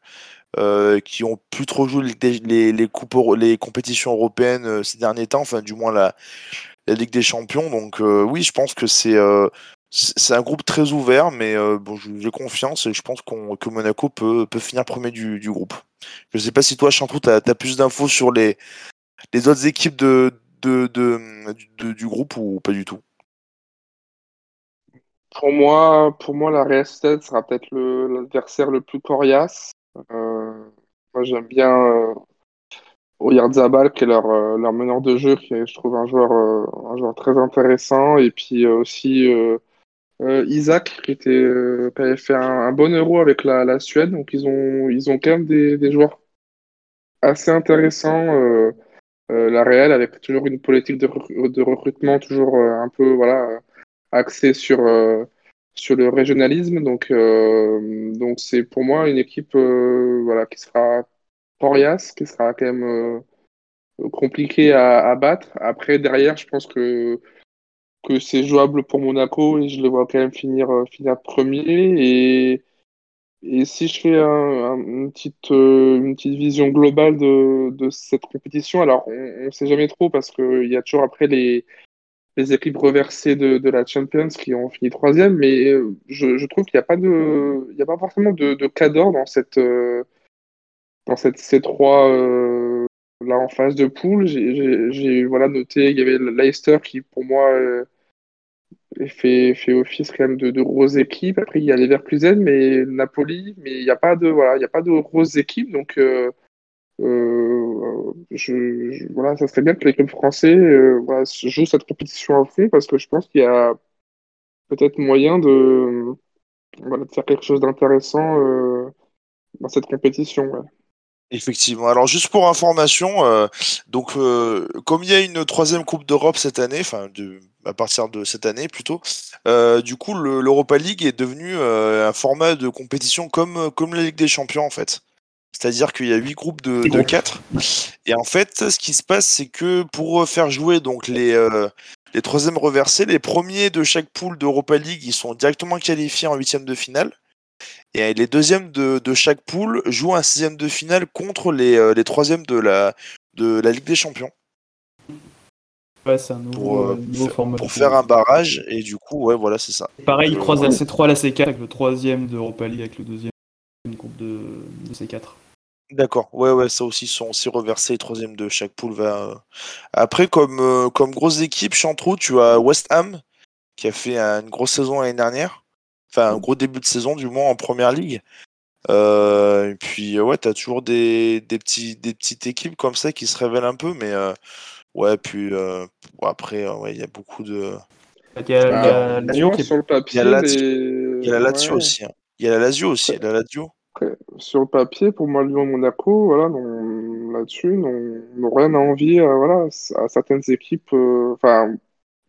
qui ont plus trop joué les, les, coupes, les compétitions européennes ces derniers temps, enfin du moins la, la Ligue des Champions. Donc euh, oui, je pense que c'est euh, un groupe très ouvert, mais euh, bon, j'ai confiance et je pense que Monaco peut, peut finir premier du, du groupe. Je ne sais pas si toi, Chantou, tu as, plus d'infos sur les, les autres équipes de, de, du groupe ou pas du tout? Pour moi, pour moi la Real sera peut-être l'adversaire le, plus coriace. moi, j'aime bien Oyarzabal, qui est leur, euh, leur meneur de jeu, qui est, je trouve, un joueur, euh, un joueur très intéressant. Et puis euh, aussi Isaac, qui, était, avait fait un, bon euro avec la, la, Suède. Donc ils ont, ils ont quand même des, des joueurs assez intéressants. La Real, avec toujours une politique de, de recrutement toujours un peu voilà, axée sur, sur le régionalisme. Donc donc c'est pour moi une équipe voilà, qui sera coriace, qui sera quand même euh, compliqué à, battre. Après, derrière, je pense que, que c'est jouable pour Monaco et je les vois quand même finir, euh, finir premier. Et, et si je fais une, petite, euh, une petite vision globale de, de cette compétition, alors on ne sait jamais trop parce qu'il y a toujours après les, les équipes reversées de, de, la Champions qui ont fini troisième, mais je, je trouve qu'il n'y a pas de, a pas forcément de, de cadre dans cette, dans cette C3 euh, là en phase de poule, j'ai voilà noté il y avait Leicester qui pour moi euh, fait, fait office quand même de, de grosses équipes. Après il y a Leverkusen, mais Napoli, mais il n'y a pas de voilà il y a pas de grosses équipes donc euh, je, voilà, ça serait bien que les clubs français voilà, jouent cette compétition à fond parce que je pense qu'il y a peut-être moyen de faire quelque chose d'intéressant dans cette compétition. Effectivement. Alors juste pour information, euh, donc euh, comme il y a une troisième Coupe d'Europe cette année, enfin à partir de cette année plutôt, euh, du coup l'Europa League est devenu un format de compétition comme comme la Ligue des Champions en fait. C'est-à-dire qu'il y a huit groupes de, de 4. Et en fait, ce qui se passe, c'est que pour faire jouer donc les, les troisièmes reversés, les premiers de chaque poule d'Europa League, ils sont directement qualifiés en huitième de finale. Et les deuxièmes de, de chaque poule jouent un sixième de finale contre les, euh, les troisièmes de la, de la Ligue des Champions. Ouais, c'est un nouveau, Pour, euh, euh, nouveau pour- format. pour faire un barrage. Et du coup, ouais, voilà, c'est ça. Pareil, ils croisent la C3 la C4 avec le troisième d'Europa League avec le deuxième groupe de, de C4. D'accord, ouais, ouais, ça aussi sont aussi reversés, troisième de chaque poule va. Après, comme, euh, comme grosse équipe, Chantrou, tu as West Ham, qui a fait une grosse saison l'année dernière. Enfin, un gros début de saison, du moins en première ligue. Euh, et puis, euh, ouais, t'as toujours des, des, petits, des petites équipes comme ça qui se révèlent un peu, mais euh, ouais, puis euh, bon, après, euh, ouais, il y a beaucoup de. Il y a, il y a Ah, Lazio qui est sur le papier, Il y a Lazio- les- Il y a la Lazio ouais. aussi. hein. Il y a la Lazio aussi. La Lazio. Sur le papier, pour moi, Lyon-Monaco, voilà, n'ont- là-dessus, n'ont rien à envier à, voilà, à certaines équipes. euh, Enfin,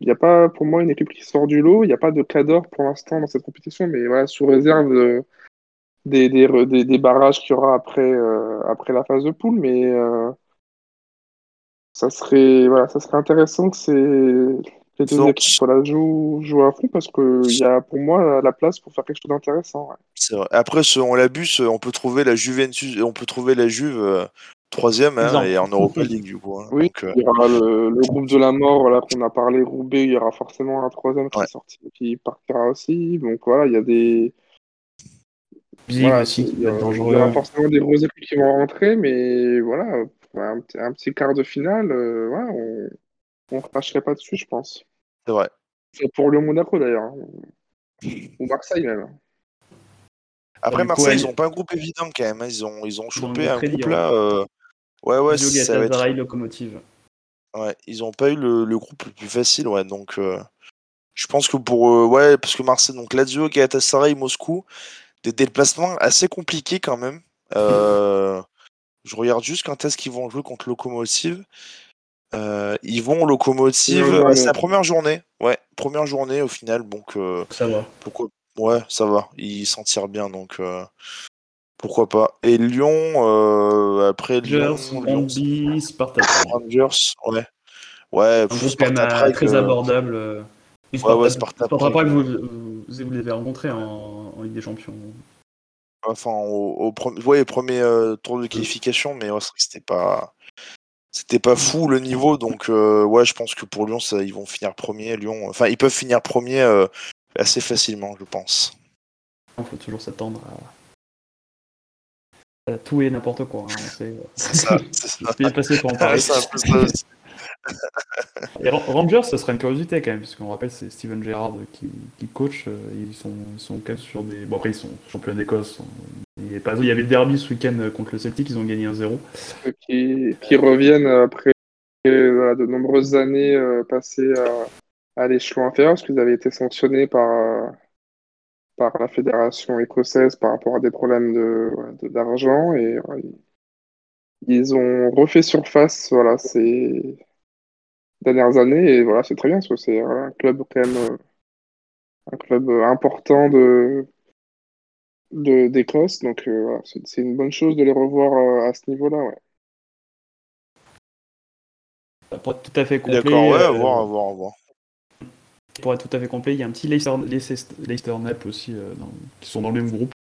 il n'y a pas, pour moi, une équipe qui sort du lot. Il n'y a pas de cadre pour l'instant dans cette compétition, mais voilà, sous réserve de- des, des, des, des barrages qu'il y aura après, euh, après la phase de poule. Mais euh, ça serait, voilà, ça serait intéressant que ces, les deux équipes voilà, jouent, jouent à fond parce qu'il y a pour moi la place pour faire quelque chose d'intéressant. ouais. Après, on l'a bu, ce- on peut trouver la Juventus, on peut trouver la Juve euh, troisième hein, et en Europa League du coup. hein. Oui, Donc, euh, il y aura le, le groupe de la mort, voilà, qu'on a parlé, Roubaix, il y aura forcément un troisième qui Ouais. sorti, qui partira aussi. Donc voilà, il y a des. Voilà, aussi il y peut aura- être il y dangereux. aura forcément des grosses équipes qui vont rentrer, mais voilà, un, petit- un petit quart de finale, euh, voilà, on ne cracherait pas dessus, je pense. c'est vrai. C'est pour le Monaco d'ailleurs, hein. ou Marseille même. Après, coup, Marseille, ils ont pas un groupe évident quand même. Ils ont, ils ont chopé un groupe là. euh, Ouais, ouais, ça va être. Locomotive. Ouais, ils ont pas eu le, le groupe le plus facile, ouais. Donc, euh, je pense que pour. euh, ouais, parce que Marseille, donc Lazio, Galatasaray, Moscou, des déplacements assez compliqués quand même. Euh, je regarde juste quand est-ce qu'ils vont jouer contre Locomotive. Euh, ils vont Locomotive. Ouais, c'est la première journée. Ouais, première journée au final. Donc, Ça va. pourquoi Ouais, ça va. Ils s'en tirent bien, donc pourquoi pas. Et Lyon, euh, après Lyon, Rangers, Sparta. Rangers, ouais. Ouais, Un pff, groupe quand même Sparta euh, très euh, abordable. euh. Oui, Ouais, ouais, Sparta, Sparta Sparta Prague. Vous, vous, vous l'avez rencontré en, en Ligue des Champions. Enfin, au, au pre- ouais, premier euh, tour de qualification, mais ouais, c'était pas. C'était pas fou le niveau, donc euh, ouais, je pense que pour Lyon, ça, ils vont finir premier. Lyon, enfin, ils peuvent finir premier euh, assez facilement, je pense. Il faut toujours s'attendre à... à tout et n'importe quoi. hein. C'est C'est ça, c'est ça. c'est bien passé pour en parler. Et Ra- Rangers, ce serait une curiosité quand même, parce qu'on rappelle, c'est Steven Gerrard qui, qui coach. euh, Ils sont, ils sont quand même sur des. Bon, après, ils sont champions d'Écosse. Il y avait pas- il y avait le derby ce week-end euh, contre le Celtic, ils ont gagné 1-0. Ceux qui, qui reviennent après euh, voilà, de nombreuses années euh, passées à, à l'échelon inférieur, parce qu'ils avaient été sanctionnés par, euh, par la fédération écossaise par rapport à des problèmes de, de- d'argent. Et voilà, ils, ont refait surface voilà, ces dernières années. Et voilà, c'est très bien, parce que c'est voilà, un club quand même euh, un club euh, important de, de, d'Écosse. Donc euh, voilà, c'est, une bonne chose de les revoir euh, à ce niveau-là. Ouais. Être tout à fait complet. D'accord, ouais, à euh, voir, à voir, à voir. Pour être tout à fait complet, il y a un petit Leicester, Leicester, Leicester Nap aussi, euh, dans- qui sont dans le même groupe,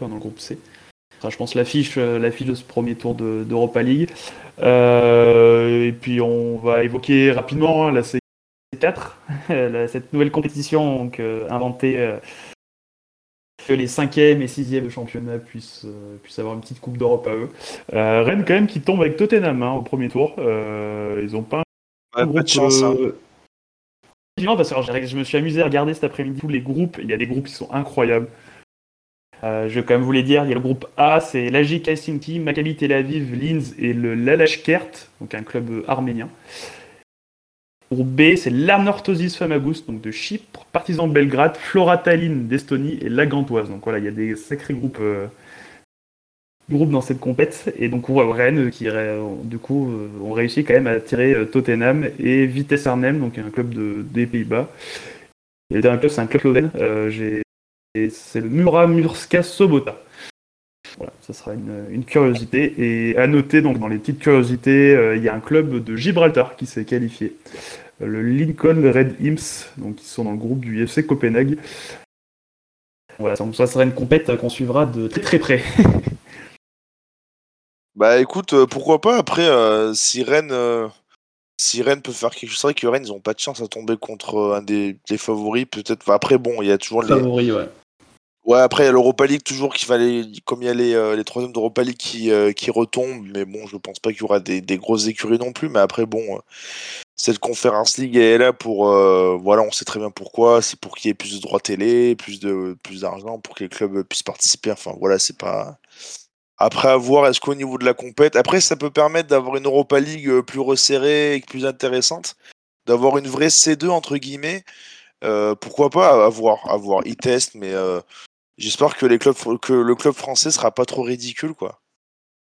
enfin, dans le groupe C. Enfin, je pense l'affiche, euh, l'affiche de ce premier tour de- d'Europa League. Euh, et puis on va évoquer rapidement hein, la C4, la- cette nouvelle compétition donc, euh, inventée que les cinquièmes et sixièmes de championnat puissent, puissent avoir une petite coupe d'Europe à eux. Rennes quand même qui tombe avec Tottenham hein, au premier tour. Ils ont pas un groupe, de chance. hein. Parce que je me suis amusé à regarder cet après-midi tous les groupes. Il y a des groupes qui sont incroyables. Euh, je vais quand même vous les dire. Il y a le groupe A, c'est l'AGK Helsinki, Maccabi Tel Aviv, Linz et le Lalashkert, donc un club arménien. Groupe B, c'est l'Arnorthosis Famagouste, donc de Chypre, Partizan Belgrade, Flora Tallinn d'Estonie et la Gantoise. Donc voilà, il y a des sacrés groupes, euh, groupes dans cette compète. Et donc on voit Rennes qui, euh, du coup, euh, ont réussi quand même à tirer euh, Tottenham et Vitesse Arnhem, donc un club de, des Pays-Bas. Et le dernier club, c'est un club slovène. Euh, c'est le Mura Murska Sobota. Voilà, ça sera une, curiosité. Et à noter, donc, dans les petites curiosités, il y a un club de Gibraltar qui s'est qualifié. Le Lincoln Red Imps, donc ils sont dans le groupe du FC Copenhague. Voilà, donc ça sera une compète qu'on suivra de très très près. Bah écoute, euh, pourquoi pas après euh, si Rennes euh, si Rennes peut faire quelque chose, c'est vrai que Rennes ils ont pas de chance à tomber contre un des, des favoris peut-être. Enfin, après bon, il y a toujours les Favori, ouais. Ouais, après, il y a l'Europa League toujours qui fallait, comme il y a les, euh, les troisièmes d'Europa League qui, euh, qui retombent, mais bon, je pense pas qu'il y aura des, des grosses écuries non plus. Mais après, bon, euh, cette Conference League elle est là pour, voilà, on sait très bien pourquoi. C'est pour qu'il y ait plus de droits télé, plus de, plus d'argent, pour que les clubs puissent participer. Enfin, voilà, c'est pas. Après, à voir, est-ce qu'au niveau de la compète, après, ça peut permettre d'avoir une Europa League euh, plus resserrée et plus intéressante, d'avoir une vraie C2 entre guillemets? Euh, pourquoi pas à voir, à voir. Ils testent, mais euh, J'espère que les clubs que le club français sera pas trop ridicule quoi.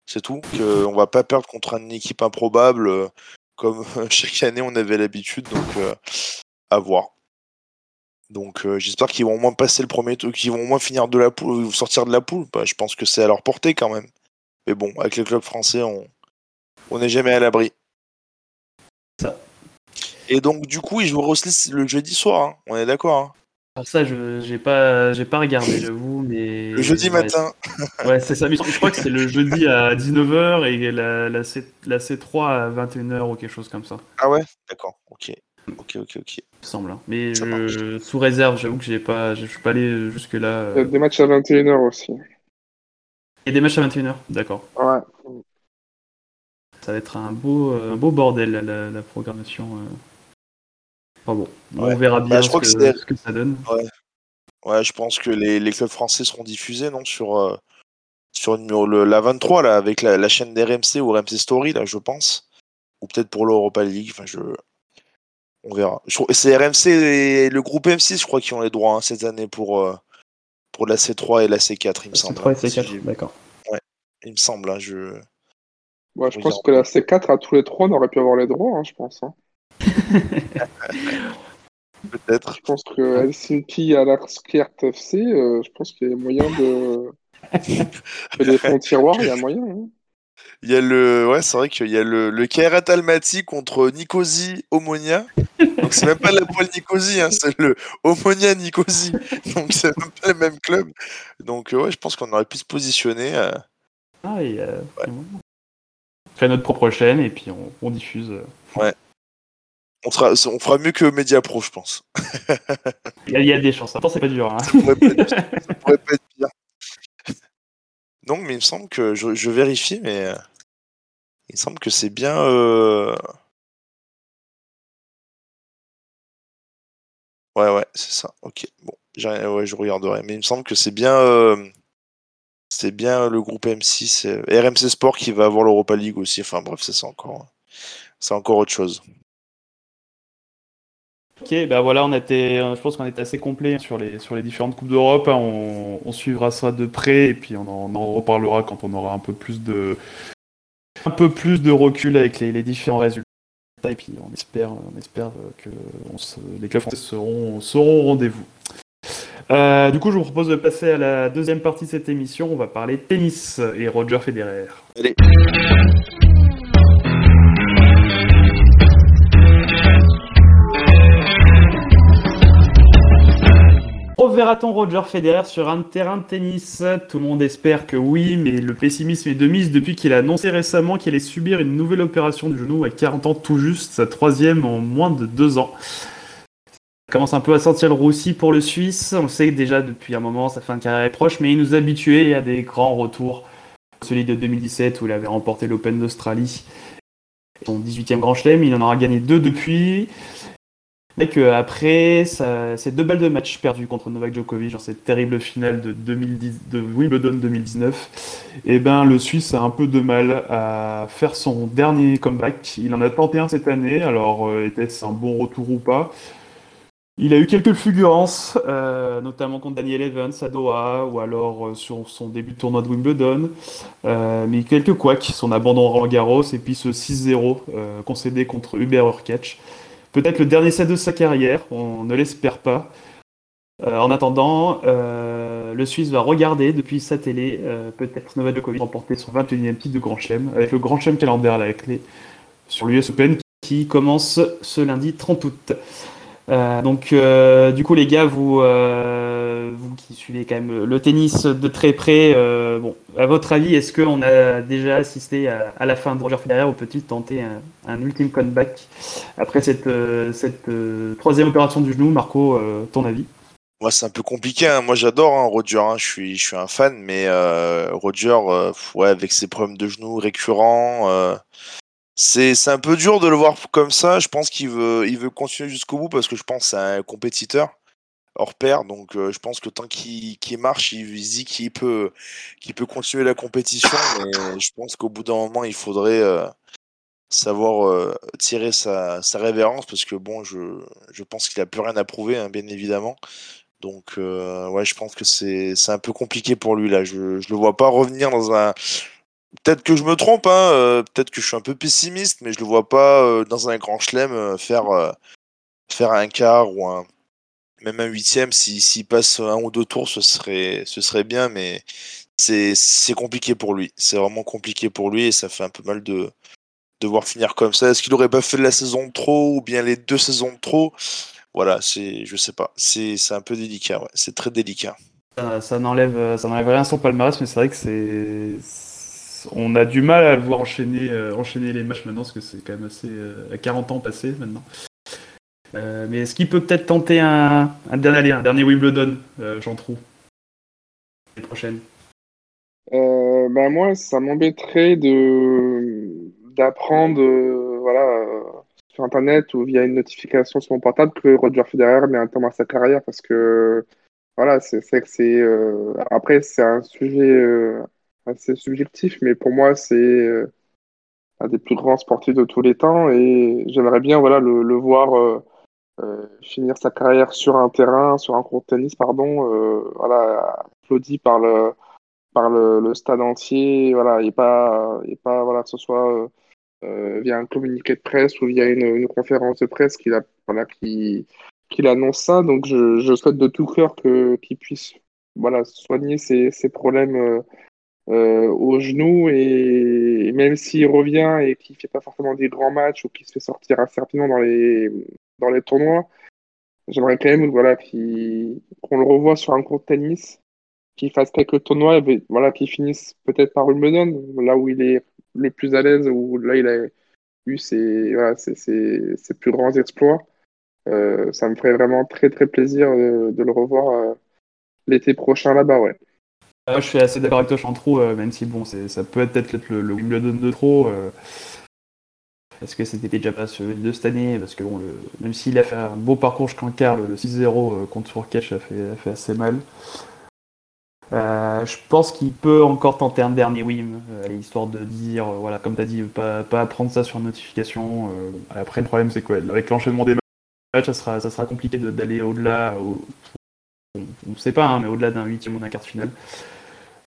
C'est tout. Que on va pas perdre contre une équipe improbable euh, comme chaque année on avait l'habitude. Donc euh, à voir. Donc euh, j'espère qu'ils vont au moins passer le premier tour, qu'ils vont au moins finir de la poule, ou sortir de la poule. Bah, je pense que c'est à leur portée quand même. Mais bon, avec les clubs français, on on n'est jamais à l'abri. Ça. Et donc du coup, ils joueront aussi le jeudi soir. hein. On est d'accord. hein. Alors ça, je j'ai pas j'ai pas regardé, j'avoue, mais Le jeudi ouais, matin. Ouais, c'est ça. Mais je crois que c'est le jeudi à 19h et la, la, C, la C3 à 21h ou quelque chose comme ça, Ah ouais? D'accord. Ok. Ok. Ok. Ok. il me semble. hein. Mais je, sous réserve, j'avoue que j'ai pas, je suis pas allé jusque là. Il y a des matchs à 21h aussi. Il y a des matchs à 21h, d'accord. Ouais. Ça va être un beau, euh, un beau bordel la, la, la programmation. euh. Enfin bon, Ouais. on verra bien Bah, je ce, crois que, que c'est- ce que ça donne. Ouais, je pense que les, les clubs français seront diffusés, non, sur, euh, sur le- la 23, là, avec la, la chaîne d'RMC ou RMC Story, là, je pense. Ou peut-être pour l'Europa League, enfin, je... On verra. C'est RMC et le groupe M6, je crois, qui ont les droits hein, cette année pour, euh, pour la C3 et la C4, il me semble. C3 et hein, si C4, j'ai- d'accord. il me semble, hein, je... Ouais, je pense en- que la C4, à tous les trois, on aurait pu avoir les droits, hein, je pense. hein. Peut-être. Je pense que Helsinki à l'Arskert FC, euh, je pense qu'il y a moyen de. que des fonds tiroirs, il y a moyen. Il y a le... Ouais, c'est vrai qu'il y a le, le Kairat Almaty contre Nicosie Omonia. Donc c'est même pas la poêle Nicosie, hein, c'est le Omonia Nicosie. Donc c'est même pas le même club. Donc euh, ouais, je pense qu'on aurait pu se positionner. euh, Ah, et, euh, on fait notre propre chaîne et puis on, on diffuse. euh. On, sera, on fera mieux que Media Pro, je pense. Il y, a- il y a des chances. Attends, c'est pas dur. Hein. Ça pourrait pas être, ça pourrait pas être pire. Non, mais il me semble que je, vérifie, mais euh, il me semble que c'est bien. euh, Ouais, ouais, c'est ça. Ok, bon, ouais, je regarderai, mais il me semble que c'est bien. euh, C'est bien le groupe M6, euh, RMC Sport qui va avoir l'Europa League aussi. Enfin bref, c'est encore, c'est encore autre chose. Ok, bah voilà, on était, euh, je pense qu'on est assez complet sur les, sur les différentes coupes d'Europe. hein. On, suivra ça de près et puis on en, reparlera quand on aura un peu plus de, un peu plus de recul avec les, les différents résultats. Et puis on espère, on espère que les clubs français seront, seront au rendez-vous. Euh, du coup, je vous propose de passer à la deuxième partie de cette émission. On va parler tennis et Roger Federer. Allez. Reverra-t-on Roger Federer sur un terrain de tennis Tout le monde espère que oui, mais le pessimisme est de mise depuis qu'il a annoncé récemment qu'il allait subir une nouvelle opération du genou à 40 ans tout juste, sa troisième en moins de deux ans. Ça commence un peu à sentir le roussi pour le Suisse. On le sait déjà depuis un moment, sa fin de carrière est proche, mais il nous a habitués à des grands retours. Celui de 2017 où il avait remporté l'Open d'Australie, son 18e Grand Chelem, il en aura gagné deux depuis. Que après ces deux balles de match perdues contre Novak Djokovic dans cette terrible finale de, 2010, de Wimbledon 2019, et ben le Suisse a un peu de mal à faire son dernier comeback. Il en a tenté un cette année, alors euh, était-ce un bon retour ou pas? Il a eu quelques fulgurances, euh, notamment contre Daniel Evans à Doha, ou alors euh, sur son début de tournoi de Wimbledon, mais quelques couacs, son abandon Roland Garros, et puis ce 6-0 euh, concédé contre Hubert Hurkacz peut-être le dernier set de sa carrière, on ne l'espère pas. Euh, en attendant, euh, le Suisse va regarder depuis sa télé, euh, peut-être Novak Djokovic remporter son 21e titre de Grand Chelem, avec le Grand Chelem calendaire à clé sur l'US Open qui commence ce lundi 30 août. Euh, donc, euh, du coup, les gars, vous, euh, vous qui suivez quand même le tennis de très près, bon, à votre avis, est-ce qu'on a déjà assisté à, la fin de Roger Federer ou peut-il tenter un, ultime comeback après cette, troisième opération du genou? Marco, ton avis? Moi, c'est un peu compliqué. Hein. Moi, j'adore hein, Roger. Hein. Je suis, je suis un fan, mais Roger, ouais, avec ses problèmes de genoux récurrents, c'est un peu dur de le voir comme ça. Je pense qu'il veut, il veut continuer jusqu'au bout parce que je pense que c'est un compétiteur hors pair. Donc euh, je pense que tant qu'il marche, il, il dit qu'il peut, qu'il peut continuer la compétition. Mais je pense qu'au bout d'un moment, il faudrait euh, savoir euh, tirer sa, sa, révérence parce que bon, je, je pense qu'il a plus rien à prouver, hein, bien évidemment. Donc ouais, je pense que c'est un peu compliqué pour lui là. Je, je le vois pas revenir dans un Peut-être que je me trompe, hein, euh, peut-être que je suis un peu pessimiste, mais je le vois pas euh, dans un grand chelem euh, faire, faire un quart ou même un huitième. S'il passe un ou deux tours, ce serait, ce serait bien, mais c'est compliqué pour lui. C'est vraiment compliqué pour lui et ça fait un peu mal de devoir finir comme ça. Est-ce qu'il aurait pas fait la saison de trop ou bien les deux saisons de trop? Voilà, c'est, je sais pas. C'est un peu délicat, c'est très délicat. Ça, ça n'enlève rien sur palmarès, mais c'est vrai que c'est on a du mal à le voir enchaîner, euh, enchaîner les matchs maintenant, parce que c'est quand même assez. Euh, à 40 ans passés maintenant. Euh, mais est-ce qu'il peut peut-être tenter un, dernier, un dernier Wimbledon, Jean Trou? Les prochaines bah moi, ça m'embêterait de d'apprendre voilà, sur Internet ou via une notification sur mon portable que Roger Federer met un terme à sa carrière parce que voilà, c'est que c'est. après, c'est un sujet assez subjectif, mais pour moi, c'est euh, un des plus grands sportifs de tous les temps et j'aimerais bien voilà, le, le voir euh, euh, finir sa carrière sur un terrain, sur un court de tennis, pardon, voilà, applaudi par le, par le, le stade entier, voilà, et pas, et pas voilà, que ce soit via un communiqué de presse ou via une, conférence de presse qu'il voilà, qui, qu'il annonce ça. Donc je, souhaite de tout cœur que, qu'il puisse voilà, soigner ses, ses problèmes au genou et même s'il revient et qu'il fait pas forcément des grands matchs ou qu'il se fait sortir assez rapidement dans les dans les tournois, j'aimerais quand même voilà qu'on le revoie sur un court de tennis, qu'il fasse quelques tournois, et voilà qu'il finisse peut-être par Wimbledon, là où il est le plus à l'aise, où là il a eu ses voilà, ses, plus grands exploits. Euh, ça me ferait vraiment très très plaisir de, de le revoir euh, l'été prochain là-bas, ouais. Je suis assez d'accord avec toi, Chantreau, euh, même si bon, ça peut être peut-être le, le, Wimbledon de trop. Euh, parce que c'était déjà pas celui de cette année, parce que bon, même s'il a fait un beau parcours jusqu'en quart, le, 6-0 euh, contre Fourcache a fait, a fait assez mal. je pense qu'il peut encore tenter un dernier win, histoire de dire, voilà, comme tu as dit, pas, pas prendre ça sur notification. après, le problème, c'est quoi Avec l'enchaînement des matchs, ça sera, ça sera compliqué d'aller au-delà. on ne sait pas, hein, mais au-delà d'un huitième ou d'un quart de finale.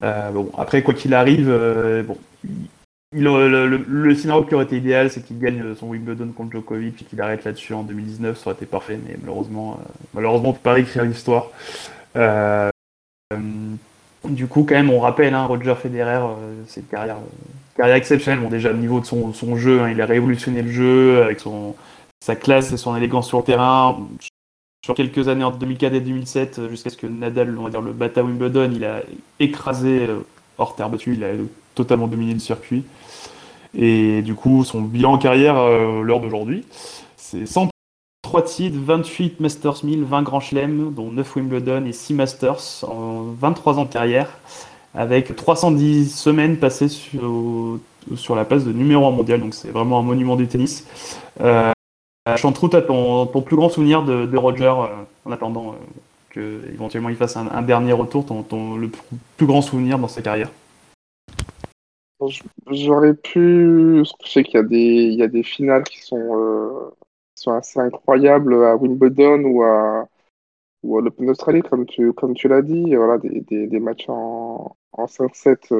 Euh, bon, après, quoi qu'il arrive, euh, bon, le, scénario qui aurait été idéal, c'est qu'il gagne son Wimbledon contre Djokovic et qu'il arrête là-dessus en 2019, ça aurait été parfait, mais malheureusement, euh, malheureusement on peut pas réécrire l'histoire. du coup, quand même, on rappelle, hein, Roger Federer, c'est une carrière, exceptionnelle. Bon, déjà, au niveau de son, son jeu, hein, il a révolutionné le jeu avec son, sa classe et son élégance sur le terrain sur quelques années, entre 2004 et 2007, euh, jusqu'à ce que Nadal, on va dire, le bat à Wimbledon, il a écrasé euh, hors terre battue, il a totalement dominé le circuit. Et du coup, son bilan en carrière, euh, l'heure d'aujourd'hui, c'est 103 titres, 28 Masters 1000, 20 Grands Chelem, dont 9 Wimbledon et 6 Masters en 23 ans de carrière, avec 310 semaines passées sur, sur la place de numéro 1 mondial, donc c'est vraiment un monument du tennis. Euh, Chantrou, tu ton, ton, plus grand souvenir de, Roger euh, en attendant euh, que éventuellement il fasse un, dernier retour, ton, le plus grand souvenir dans sa carrière? J'aurais pu. Je sais qu'il y, a des, y a des finales qui sont, sont assez incroyables à Wimbledon ou à, ou à l'Open d'Australie, comme tu, comme tu l'as dit. Voilà, des, des, des matchs en, en 5-7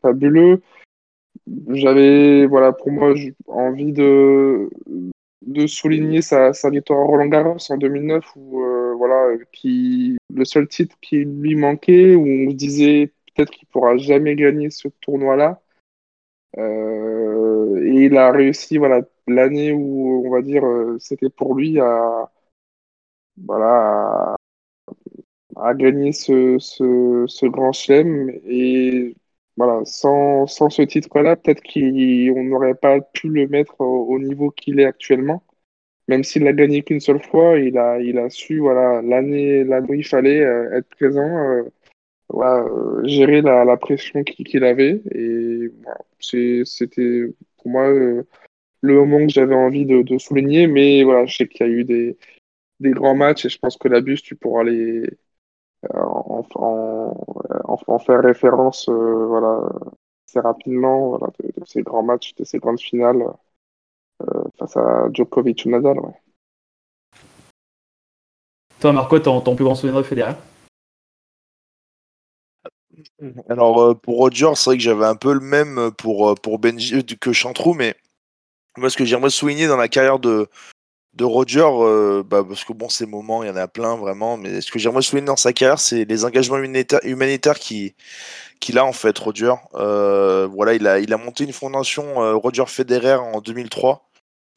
fabuleux. J'avais, voilà, pour moi, envie de, de souligner sa, victoire à Roland Garros en 2009 où euh, voilà qui le seul titre qui lui manquait où on disait peut-être qu'il pourra jamais gagner ce tournoi là euh, et il a réussi voilà l'année où on va dire euh, c'était pour lui à, voilà, gagner ce, grand chelem. Voilà, sans, sans ce titre-là, peut-être qu'on n'aurait pas pu le mettre au, niveau qu'il est actuellement. Même s'il n'a gagné qu'une seule fois, il a, il a su, voilà, l'année, l'année où il fallait euh, être présent, euh, euh, gérer la, la pression qu'il avait. Et voilà, c'était pour moi le moment que j'avais envie de, de, souligner. Mais voilà, je sais qu'il y a eu des, des grands matchs et je pense que la bus, tu pourras les, en, en, en, faire référence euh, voilà, assez rapidement voilà, de, ces grands matchs, de ces grandes finales euh, face à Djokovic ou Nadal. Ouais. Toi, Marco, ton, ton plus grand souvenir de Federer? Alors euh, pour Roger, c'est vrai que j'avais un peu le même pour, pour Benji que Chantrou, mais moi ce que j'aimerais souligner dans la carrière de, de Roger, euh, bah, parce que bon, ces moments, il y en a plein vraiment, mais ce que j'aimerais souligner dans sa carrière, c'est les engagements humanitaires, qu'il qui a en fait, Roger. Euh, voilà, il a, il a monté une fondation euh, Roger Federer en 2003.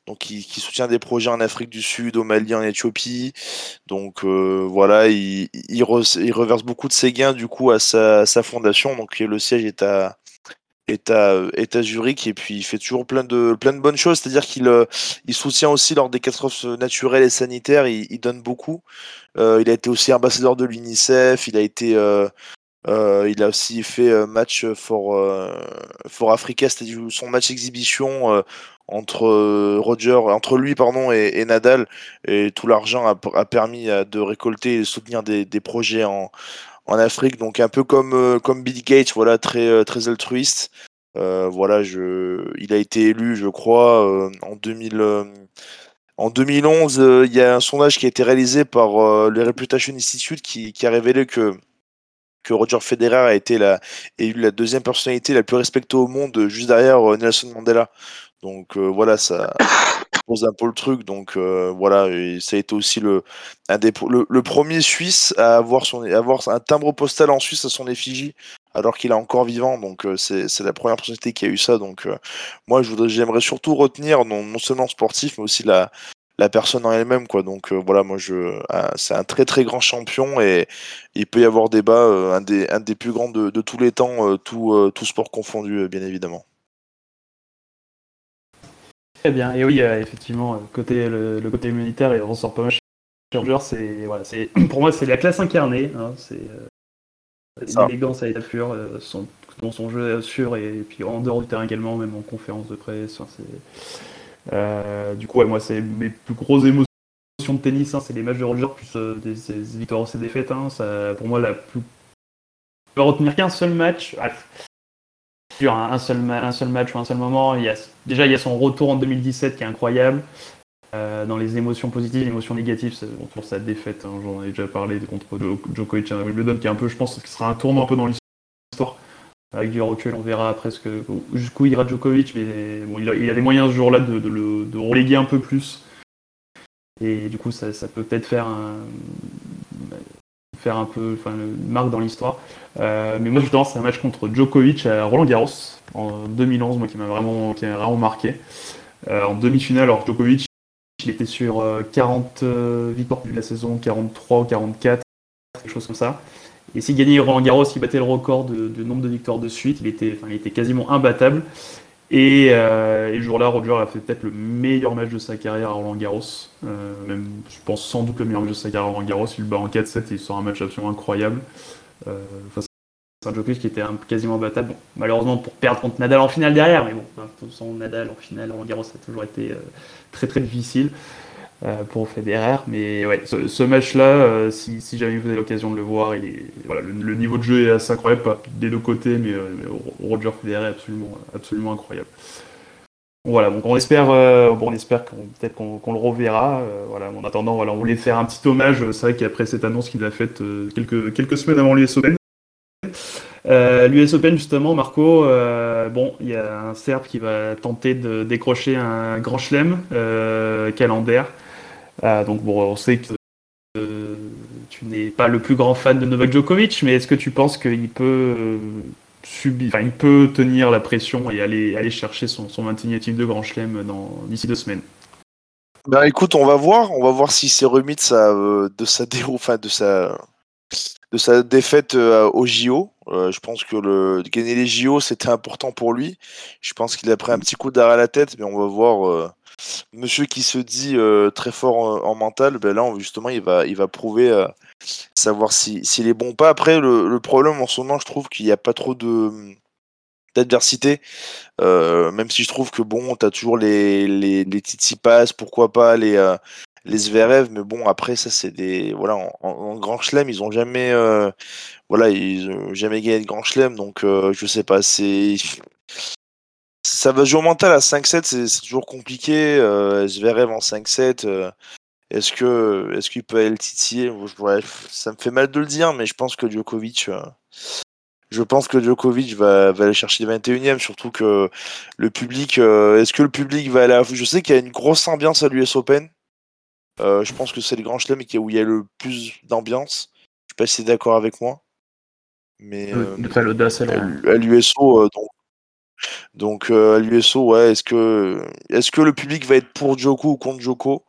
Donc, qui, soutient des projets en Afrique du Sud, au Mali, en Éthiopie. Donc, voilà, il, il, reverse beaucoup de ses gains, du coup, à sa, sa fondation. Donc, le siège est à, est à, Zurich et puis il fait toujours plein de, plein de bonnes choses. C'est-à-dire qu'il euh, il soutient aussi lors des catastrophes naturelles et sanitaires, il, donne beaucoup. Euh, il a été aussi ambassadeur de l'UNICEF, il a été. Euh, il a aussi fait match for, for Africa, c'est-à-dire son match exhibition entre Roger, entre lui pardon et, Nadal, et tout l'argent a, permis de récolter et soutenir des, des projets en, en Afrique, donc un peu comme, euh, comme Bill Gates, voilà, très, euh, très altruiste. Euh, voilà, je, il a été élu, je crois, en 2000. En 2011, il y a un sondage qui a été réalisé par le Reputation Institute qui, qui, a révélé que, que Roger Federer a été la, élu la deuxième personnalité la plus respectée au monde, juste derrière Nelson Mandela. Donc voilà, ça, un peu le truc. Donc euh, voilà, et ça a été aussi le, un des, le, premier Suisse à avoir, son, avoir un timbre postal en Suisse à son effigie alors qu'il est encore vivant. Donc euh, c'est la première personnalité qui a eu ça. Donc euh, moi, j'aimerais surtout retenir non, seulement sportif, mais aussi la, la personne en elle-même. quoi. Donc voilà, moi, je, c'est un très très grand champion et il peut y avoir débat, un, des, un des plus grands de, de tous les temps, tout, tout sport confondu, bien évidemment. Très bien. Et oui, effectivement, côté, le, côté humanitaire, il ressort pas mal chez C'est, voilà, c'est, pour moi, c'est la classe incarnée. Hein, c'est euh, l'élégance à l'état pur, euh, son, dans son jeu sûr et, puis en dehors du terrain également, même en conférence de presse. Euh, du coup, ouais, moi, c'est mes plus grosses émotions de tennis, hein, c'est les matchs de Roger plus des, victoires et ses défaites. Hein, ça, pour moi, la plus. Je peux retenir qu'un seul match. Ah, un, seul, un seul match ou un seul moment. Il y a, déjà, il y a son retour en 2017 qui est incroyable. Euh, dans les émotions positives, les émotions négatives, c'est autour de sa défaite. Hein, J'en ai déjà parlé contre Djokovic à Wimbledon, qui est un peu, je pense, qui sera un tournant un peu dans l'histoire. Avec du recul, on verra presque jusqu'où ira Djokovic, mais bon, il, a, il, a, des moyens ce jour-là de, de, le, de reléguer un peu plus. Et du coup, ça, ça peut peut-être faire un, faire un peu enfin, une marque dans l'histoire. Euh, mais moi, justement, c'est un match contre Djokovic à Roland Garros en 2011, moi qui m'a vraiment, vraiment marqué. Euh, en demi-finale, alors Djokovic, il était sur 40 euh, victoires de la saison, 43 ou 44, quelque chose comme ça. Et s'il gagnait Roland Garros, il battait le record de, nombre de victoires de suite. Il était, il était quasiment imbattable. Et, euh, ce jour-là, Roger a fait peut-être le meilleur match de sa carrière à Roland Garros. Euh, même, je pense sans doute le meilleur match de sa carrière à Roland Garros. Il le bat en 4-7 et il sort un match absolument incroyable. Euh, face à un Djokovic qui était quasiment imbattable. malheureusement pour perdre contre Nadal en finale derrière, mais bon, toute façon, Nadal en finale, Roland Garros, a toujours été euh, très très difficile. Euh, pour Federer. Mais ouais, ce, match-là, euh, si, jamais vous avez l'occasion de le voir, le, niveau de jeu est assez incroyable, pas des deux côtés, mais, euh, Roger Federer est absolument, absolument incroyable. Voilà, donc on espère, bon, on espère qu'on, peut-être qu'on, le reverra. voilà, en attendant, on voulait faire un petit hommage. C'est vrai qu'après cette annonce qu'il a faite quelques, quelques semaines avant l'US Open, L'US Open, justement, Marco, bon, il y a un Serbe qui va tenter de décrocher un grand chelem calendaire. Ah, donc bon, on sait que euh, tu n'es pas le plus grand fan de Novak Djokovic, mais est-ce que tu penses qu'il peut euh, subir, il peut tenir la pression et aller, aller chercher son, son 21 de Grand Chelem d'ici deux semaines? Ben écoute, on va voir, on va voir s'il s'est remis de sa euh, de sa de sa défaite euh, au JO. Euh, je pense que le gagner les JO c'était important pour lui. Je pense qu'il a pris un petit coup d'arrêt à la tête, mais on va voir. euh, monsieur qui se dit euh, très fort en, en mental, ben là justement il va prouver euh, savoir si s'il est bon ou pas. Après le, problème en ce moment, je trouve qu'il n'y a pas trop de d'adversité. Euh, même si je trouve que bon, t'as toujours les les les pourquoi pas les euh, les mais bon après ça c'est des voilà en, Grand Chelem ils ont jamais euh, voilà ils jamais gagné de Grand Chelem donc euh, je sais pas c'est ça va jouer au mental à 5-7 c'est toujours compliqué euh, Zverev en 5-7 euh, est-ce que est-ce qu'il peut aller le titiller? Ouais, ça me fait mal de le dire mais je pense que Djokovic euh, je pense que Djokovic va, va aller chercher le 21 e surtout que le public. euh, Est-ce que le public va aller à... Je sais qu'il y a une grosse ambiance à l'US Open. Je pense que c'est le grand chelem qui- où il y a le plus d'ambiance. Je sais pas si d'accord avec moi. Mais Après l'audace, à l'USO, donc, donc euh, à l'USO, ouais, est-ce que, est-ce que le public va être pour Djoko ou contre Djoko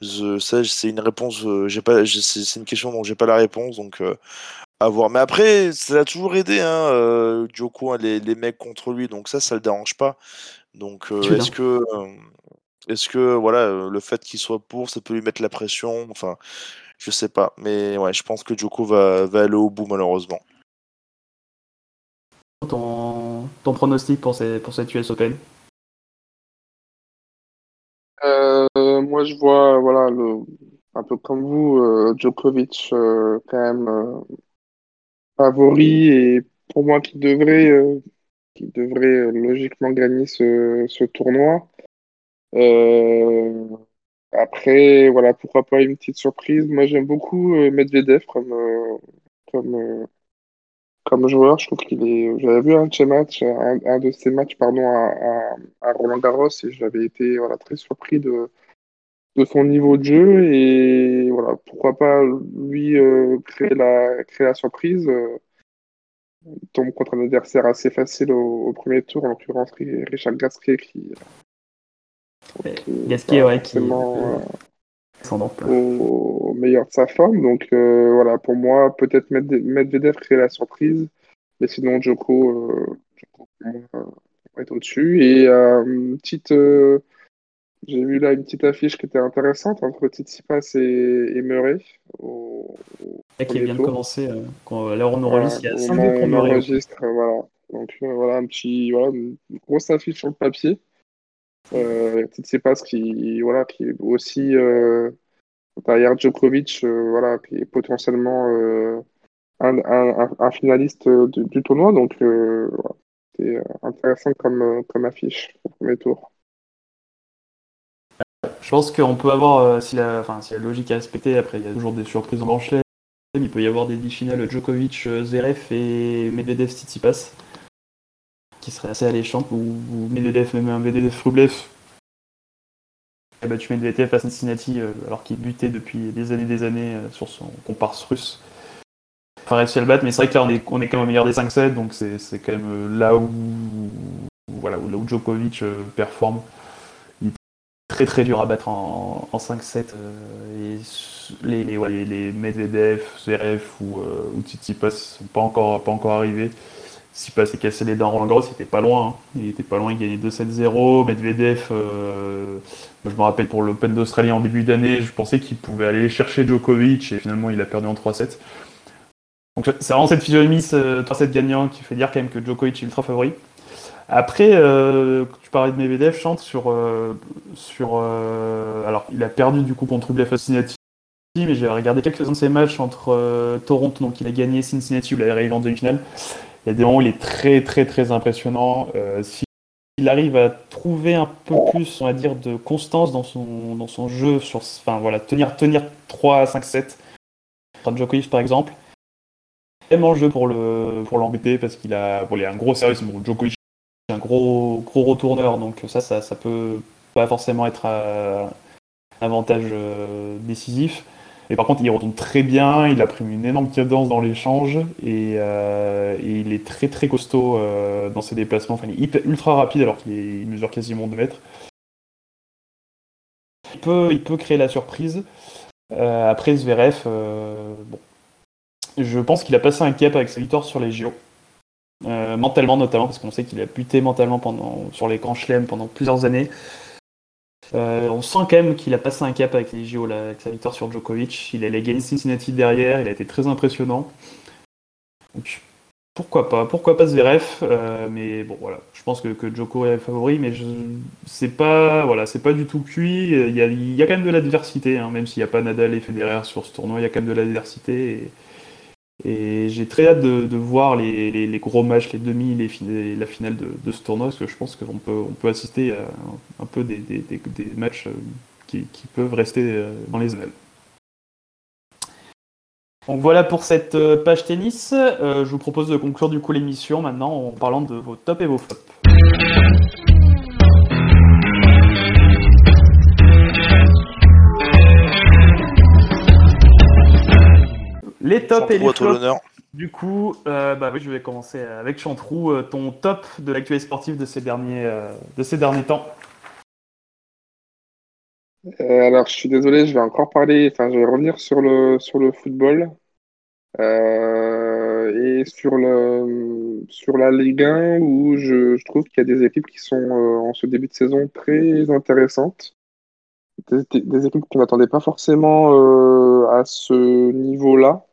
Je- Ça, c'est une réponse. euh, j'ai pas, c'est une question dont j'ai pas la réponse, donc euh, à voir. Mais après, ça a toujours aidé, hein, euh, Djoko, hein, les, les mecs contre lui, donc ça, ça le dérange pas. Donc, euh, est-ce que, est-ce que, voilà, le fait qu'il soit pour, ça peut lui mettre la pression Enfin, je sais pas. Mais ouais, je pense que Djoko va, va aller au bout, malheureusement. Ton pronostic pour, ces, pour cette US Open? Euh, moi, je vois, voilà, le, un peu comme vous, euh, Djokovic euh, quand même euh, favori et pour moi qui devrait, euh, qui devrait euh, logiquement gagner ce, ce tournoi. Euh, après, voilà, pourquoi pas une petite surprise. Moi, j'aime beaucoup euh, Medvedev comme, euh, comme, euh, comme joueur. Je trouve qu'il est. J'avais vu un de ses matchs, un, un de ses matchs, pardon, à, à, à Roland-Garros et j'avais été voilà, très surpris de de son niveau de jeu et voilà, pourquoi pas lui euh, créer la, créer la surprise. euh, il tombe contre un adversaire assez facile au, au premier tour, en l'occurrence Ri- Richard Gasquet qui, est Gasquet, ouais, qui au, au meilleur de sa forme. Donc euh, voilà, pour moi, peut-être Medve- Medvedev créer la surprise, mais sinon Djoko, euh, euh, être au-dessus. Et euh, une petite, euh, J'ai vu là une petite affiche qui était intéressante entre Tsitsipas et, et Murray au, qui vient de commencer, euh, quand, là on Voilà, enregistre, il y a au 5 moment où pour on Murray. enregistre, voilà. Donc euh, voilà un petit, voilà, une grosse affiche sur le papier. Euh, qui, voilà, qui est aussi euh, derrière Djokovic, euh, voilà, qui est potentiellement euh, un, finaliste du, tournoi. Donc c'est intéressant comme, comme affiche au premier tour. Je pense qu'on peut avoir, si, la, enfin, si la logique est respectée, après il y a toujours des surprises en Chelem, il peut y avoir des demi-finales Djokovic, euh, Zverev et Medvedev Tsitsipas, qui seraient assez alléchantes, ou, ou Medvedev, même un Medvedev Rublev, a battu Medvedev à Cincinnati, euh, alors qu'il butait depuis des années des années euh, sur son comparse russe. Enfin, réussi à le battre, mais c'est vrai que là on est, est quand même au meilleur des 5-7, donc c'est quand même euh, là où, voilà, où, là où Djokovic performe très très dur à battre en, en 5-7. euh, et les, les, ouais, les, Medvedev, Zverev ou, ou Tsitsipas sont pas encore, pas encore arrivés. Tsitsipas s'est cassé les dents Roland Garros, il était pas loin. hein. Il était pas loin, il gagnait 2-7-0. Medvedev, euh, je me rappelle pour l'Open d'Australie en début d'année, je pensais qu'il pouvait aller chercher Djokovic et finalement il a perdu en 3-7. Donc c'est vraiment cette physionomie, ce 3-7 gagnant qui fait dire quand même que Djokovic est ultra favori. Après, euh, tu parlais de Medvedev, chante sur. euh, sur alors, il a perdu du coup contre Rublev à Cincinnati, mais j'ai regardé quelques-uns de ses matchs entre Toronto, donc il a gagné Cincinnati, où il a arrivé en demi-finale. Il y a des moments où il est très, très, très impressionnant. Euh, S'il arrive à trouver un peu plus, on va dire, de constance dans son, dans son jeu, sur, enfin voilà, tenir, tenir 3 à 5 7 contre Djokovic par exemple, vraiment le jeu pour pour l'embêter parce qu'il a, bon, a un gros service. Bon, est un gros gros retourneur, donc ça, ça, ça peut pas forcément être un avantage euh, décisif. Et par contre, il retourne très bien. Il a pris une énorme cadence dans l'échange et, euh, et il est très très costaud euh, dans ses déplacements. Enfin, il est ultra rapide alors qu'il mesure quasiment 2 mètres. il peut, créer la surprise. Euh, après Zverev, bon. je pense qu'il a passé un cap avec sa victoire sur les JO. Mentalement notamment, parce qu'on sait qu'il a buté mentalement pendant, sur les grands chelems pendant plusieurs années. Euh, on sent quand même qu'il a passé un cap avec les JO, là, avec sa victoire sur Djokovic. Il a les gagné Cincinnati derrière, il a été très impressionnant. Donc, pourquoi pas Pourquoi pas Zverev euh, Mais bon, voilà, je pense que, que Djoko est favori, mais je c'est pas, voilà, pas du tout cuit. Il y a, quand même de l'adversité, hein, même s'il n'y a pas Nadal et Federer sur ce tournoi, il y a quand même de l'adversité. Et j'ai très hâte de, voir les, gros matchs, les demi, les, la finale de, ce tournoi, parce que je pense qu'on peut, assister à un, peu des, matchs euh, qui, peuvent rester euh, dans les annales. Donc voilà pour cette euh, page tennis. Je vous propose de conclure du coup l'émission maintenant en parlant de vos tops et vos flops. Les tops et les flops. Du coup, euh, bah oui, je vais commencer avec Chantrou, euh, ton top de l'actualité sportive de ces derniers, euh, de ces derniers temps. Euh, alors, je suis désolé, je vais encore parler, enfin, je vais revenir sur le, sur le football euh, et sur le, sur la Ligue 1 où je, je trouve qu'il y a des équipes qui sont euh, en ce début de saison très intéressantes. Des, des- des équipes qu'on n'attendait pas forcément euh, à ce niveau-là.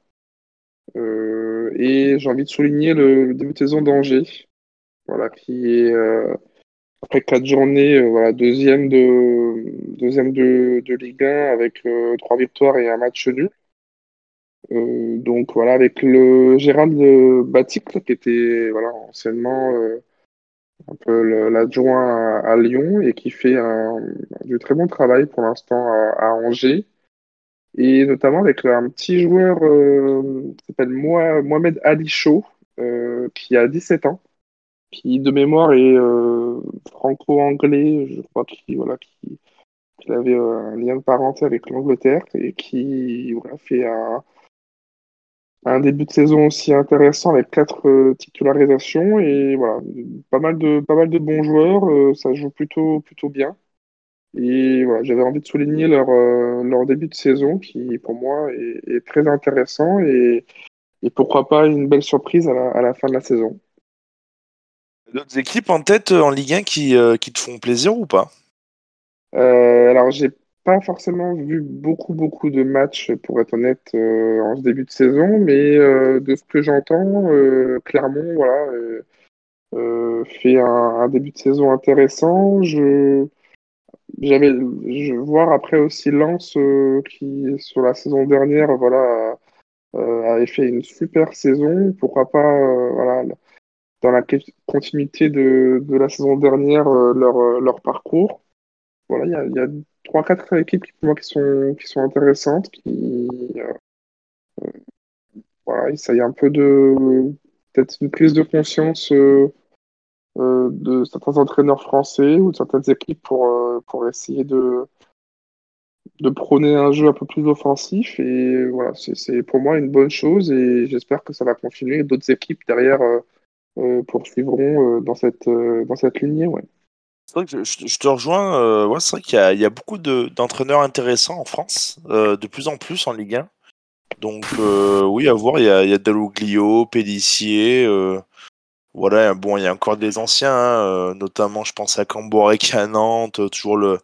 Euh, et j'ai envie de souligner le, début de saison d'Angers, voilà, qui est euh, après quatre journées, euh, voilà, deuxième de deuxième de, de Ligue 1 avec trois victoires et un match nul. Donc voilà, avec le Gérald Baticle qui était voilà anciennement un peu l'adjoint à, Lyon et qui fait un, du très bon travail pour l'instant à Angers. Et notamment avec un petit joueur euh, qui s'appelle Moha- Mohamed Ali Chaud, euh, qui a 17 ans, qui de mémoire est euh, franco-anglais, je crois qu'il voilà, qui, avait un lien de parenté avec l'Angleterre et qui voilà, fait un, début de saison aussi intéressant avec quatre titularisations et voilà, pas mal de, pas mal de bons joueurs, ça joue plutôt, plutôt bien. Et voilà, j'avais envie de souligner leur, euh, leur début de saison qui, pour moi, est, est très intéressant et, et pourquoi pas une belle surprise à la, à la fin de la saison. D'autres équipes en tête euh, en Ligue 1 qui, euh, qui te font plaisir ou pas? Euh, alors, j'ai pas forcément vu beaucoup, beaucoup de matchs, pour être honnête, euh, en ce début de saison, mais euh, de ce que j'entends, Clermont, voilà, fait un, un début de saison intéressant. Je, j'avais, je voir après aussi Lens, euh, qui, sur la saison dernière, voilà, euh, avait fait une super saison. Pourquoi pas, euh, voilà, dans la continuité de, de la saison dernière, leur, leur parcours. Voilà, il y a, a trois, quatre équipes qui, pour moi, qui sont, qui sont intéressantes, qui, voilà, ça y est un peu de, peut-être une prise de conscience, euh, de certains entraîneurs français ou de certaines équipes pour, euh, pour essayer de, de prôner un jeu un peu plus offensif. Et voilà, c'est, pour moi une bonne chose et j'espère que ça va continuer. D'autres équipes derrière, euh, poursuivront, dans cette, dans cette lignée, ouais. Je, te rejoins. ouais, c'est vrai qu'il y y a beaucoup de- d'entraîneurs intéressants en France, de plus en plus en Ligue 1. Donc, oui, à voir. Il y a, y a voilà, bon, il y a encore des anciens, hein, euh, notamment, je pense à Camborek à Nantes, euh, toujours le,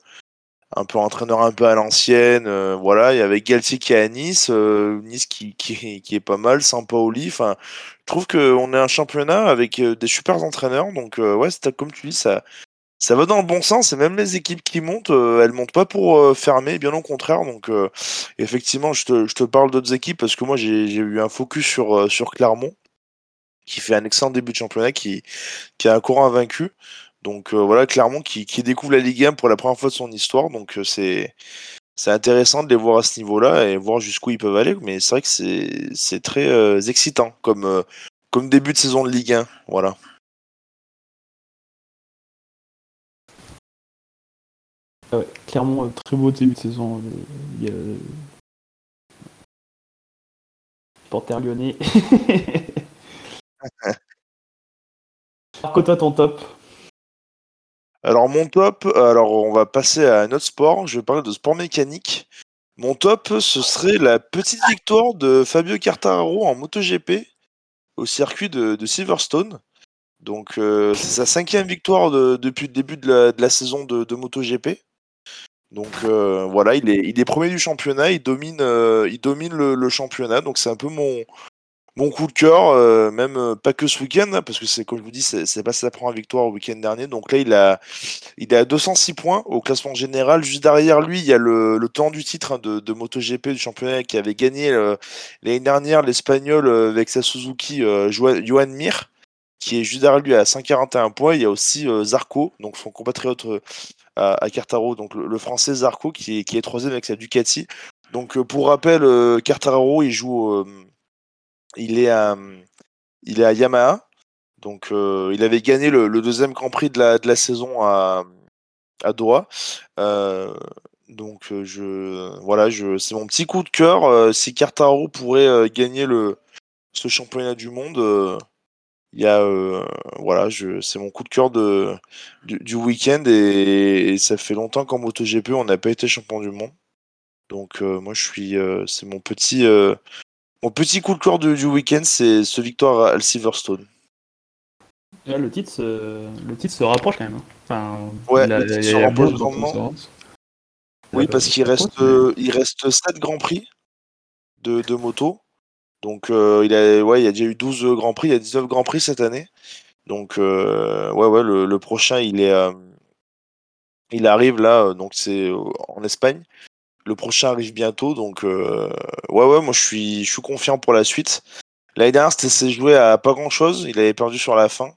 un peu entraîneur un peu à l'ancienne. euh, voilà, il y avait Galtier qui est à Nice, Nice qui, qui, qui est pas mal, Sampaoli. Enfin, je trouve qu'on est un championnat avec des super entraîneurs. Donc, euh, ouais, comme tu dis, ça, ça va dans le bon sens. Et même les équipes qui montent, elles montent pas pour fermer, bien au contraire. Donc, effectivement, je te, je te parle d'autres équipes parce que moi, j'ai eu un focus sur, sur Clermont, qui fait un excellent début de championnat, qui, a un courant invaincu. Donc euh, voilà, Clermont qui, découvre la Ligue 1 pour la première fois de son histoire. Donc euh, c'est c'est intéressant de les voir à ce niveau-là et voir jusqu'où ils peuvent aller. Mais c'est vrai que c'est très euh, excitant comme, comme début de saison de Ligue 1. Voilà. Ah très beau début de saison. Panthère lyonnais. Marco, toi, ton top Alors mon top, alors on va passer à un autre sport. Je vais parler de sport mécanique. Mon top, ce serait la petite victoire de Fabio Quartararo en MotoGP au circuit de, Silverstone. Donc c'est sa cinquième victoire depuis le début de la, saison de, MotoGP. Donc voilà, il est, premier du championnat, il domine, il domine le championnat. Donc c'est un peu mon, mon coup de cœur, euh, même euh, pas que ce week-end, hein, parce que c'est comme je vous dis, c'est pas sa première victoire au week-end dernier. Donc là, il a, il à 206 points au classement général. Juste derrière lui, il y a le, temps du titre hein, de, de, MotoGP du championnat qui avait gagné euh, l'année dernière l'Espagnol avec sa Suzuki, Johan Mir, qui est juste derrière lui à 141 points. Il y a aussi Zarco, donc son compatriote à, à Cartaro, donc le, français Zarco qui est, qui est troisième avec sa Ducati. Donc pour rappel, Cartaro, il joue il est à, il est à Yamaha. Donc, il avait gagné le, deuxième Grand Prix de la, saison à, à Doha. Donc, je, voilà, c'est mon petit coup de cœur. si Cartaro pourrait gagner le, ce championnat du monde, il y a, voilà, je, c'est mon coup de cœur du, week-end et, ça fait longtemps qu'en MotoGP on n'a pas été champion du monde. Donc, moi, je suis, c'est mon petit, mon petit coup de cœur du, week-end, c'est ce victoire à Silverstone. le, titre se, le titre se rapproche quand même. Hein. Enfin, ouais, le titre se rapproche grandement. Oui, parce qu'il reste, il reste 7 grands prix de, de moto. Donc, euh, il, a, ouais, il y a déjà eu 12 grands prix, il y a 19 grands prix cette année. Donc, euh, ouais, ouais, le, le, prochain, il est. Euh, il arrive là, donc c'est en Espagne. Le prochain arrive bientôt, donc euh, ouais, ouais, moi je suis, je suis confiant pour la suite. L'année dernière, c'était joué à pas grand chose, il avait perdu sur la fin.